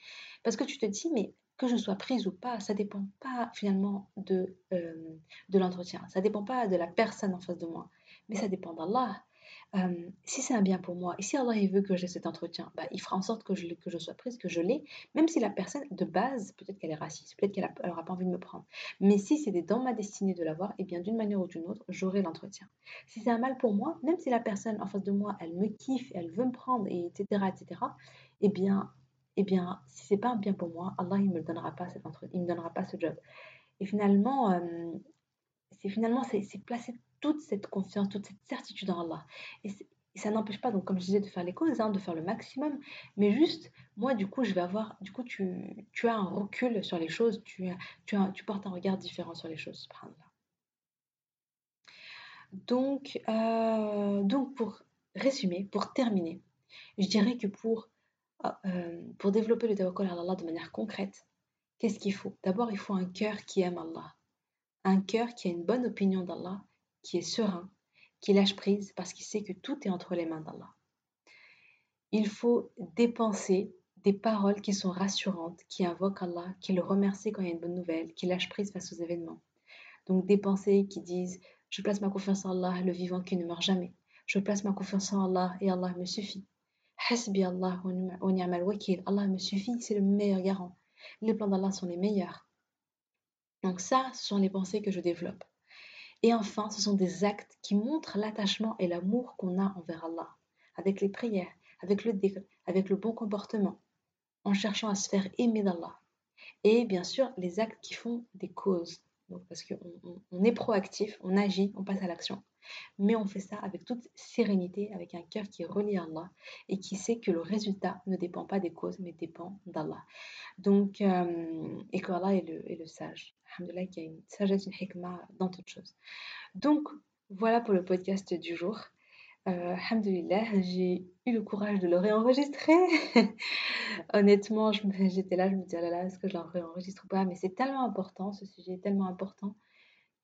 Parce que tu te dis, mais que je sois prise ou pas, ça dépend pas finalement de, euh, de l'entretien. Ça dépend pas de la personne en face de moi, mais ça dépend d'Allah si c'est un bien pour moi, et si Allah il veut que j'ai cet entretien, bah, il fera en sorte que je, que je sois prise, que je l'ai, même si la personne de base, peut-être qu'elle est raciste, peut-être qu'elle n'aura pas envie de me prendre. Mais si c'était dans ma destinée de l'avoir, et eh bien d'une manière ou d'une autre, j'aurai l'entretien. Si c'est un mal pour moi, même si la personne en face de moi, elle me kiffe, elle veut me prendre, et etc., etc., eh bien, eh bien si c'est pas un bien pour moi, Allah il me donnera pas me donnera pas ce job. Et finalement, c'est finalement c'est placer toute cette confiance, toute cette certitude en Allah. Et, ça n'empêche pas, donc comme je disais, de faire les causes, hein, de faire le maximum, mais juste, moi, du coup, je vais avoir, du coup, tu, tu as un recul sur les choses, tu, tu, portes un regard différent sur les choses, Donc, euh, donc, pour résumer, pour terminer, je dirais que pour, euh, pour développer le tawakkul à Allah de manière concrète, qu'est-ce qu'il faut? D'abord, il faut un cœur qui aime Allah, un cœur qui a une bonne opinion d'Allah qui est serein, qui lâche prise parce qu'il sait que tout est entre les mains d'Allah. Il faut dépenser des paroles qui sont rassurantes, qui invoquent Allah, qui le remercient quand il y a une bonne nouvelle, qui lâchent prise face aux événements. Donc des pensées qui disent Je place ma confiance en Allah, le vivant qui ne meurt jamais. Je place ma confiance en Allah et Allah me suffit. Hasbi Allah wa ni'mal wakil. Allah me suffit, c'est le meilleur garant. Les plans d'Allah sont les meilleurs. Donc ça, ce sont les pensées que je développe. Et enfin, ce sont des actes qui montrent l'attachement et l'amour qu'on a envers Allah, avec les prières, avec le avec le bon comportement, en cherchant à se faire aimer d'Allah. Et bien sûr, les actes qui font des causes. Parce qu'on est proactif, on agit, on passe à l'action. Mais on fait ça avec toute sérénité, avec un cœur qui est relié à Allah et qui sait que le résultat ne dépend pas des causes, mais dépend d'Allah. Donc, euh, et qu'Allah est le, est le sage. Alhamdulillah, qu'il y a une sagesse, une hikmah dans toutes choses. Donc, voilà pour le podcast du jour. Euh, j'ai eu le courage de le réenregistrer. Honnêtement, j'étais là, je me disais, oh là là, est-ce que je le réenregistre ou pas? Mais c'est tellement important, ce sujet est tellement important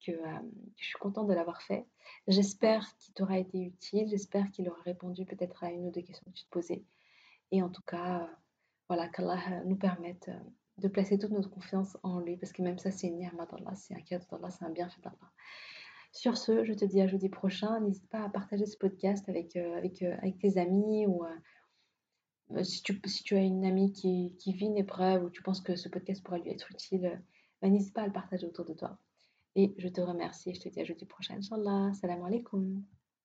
que, euh, je suis contente de l'avoir fait. J'espère qu'il t'aura été utile, j'espère qu'il aura répondu peut-être à une ou deux questions que tu te posais. Et en tout cas, euh, voilà, qu'Allah nous permette euh, de placer toute notre confiance en lui, parce que même ça, c'est une ni'ma d'Allah, c'est un cadeau d'Allah, c'est un bienfait d'Allah. Sur ce, je te dis à jeudi prochain. N'hésite pas à partager ce podcast avec, euh, avec, euh, avec tes amis ou euh, si, tu, si tu as une amie qui, qui, vit une épreuve ou tu penses que ce podcast pourra lui être utile, bah, n'hésite pas à le partager autour de toi. Et je te remercie et je te dis à jeudi prochain. Inch'Allah. Salam alaikum.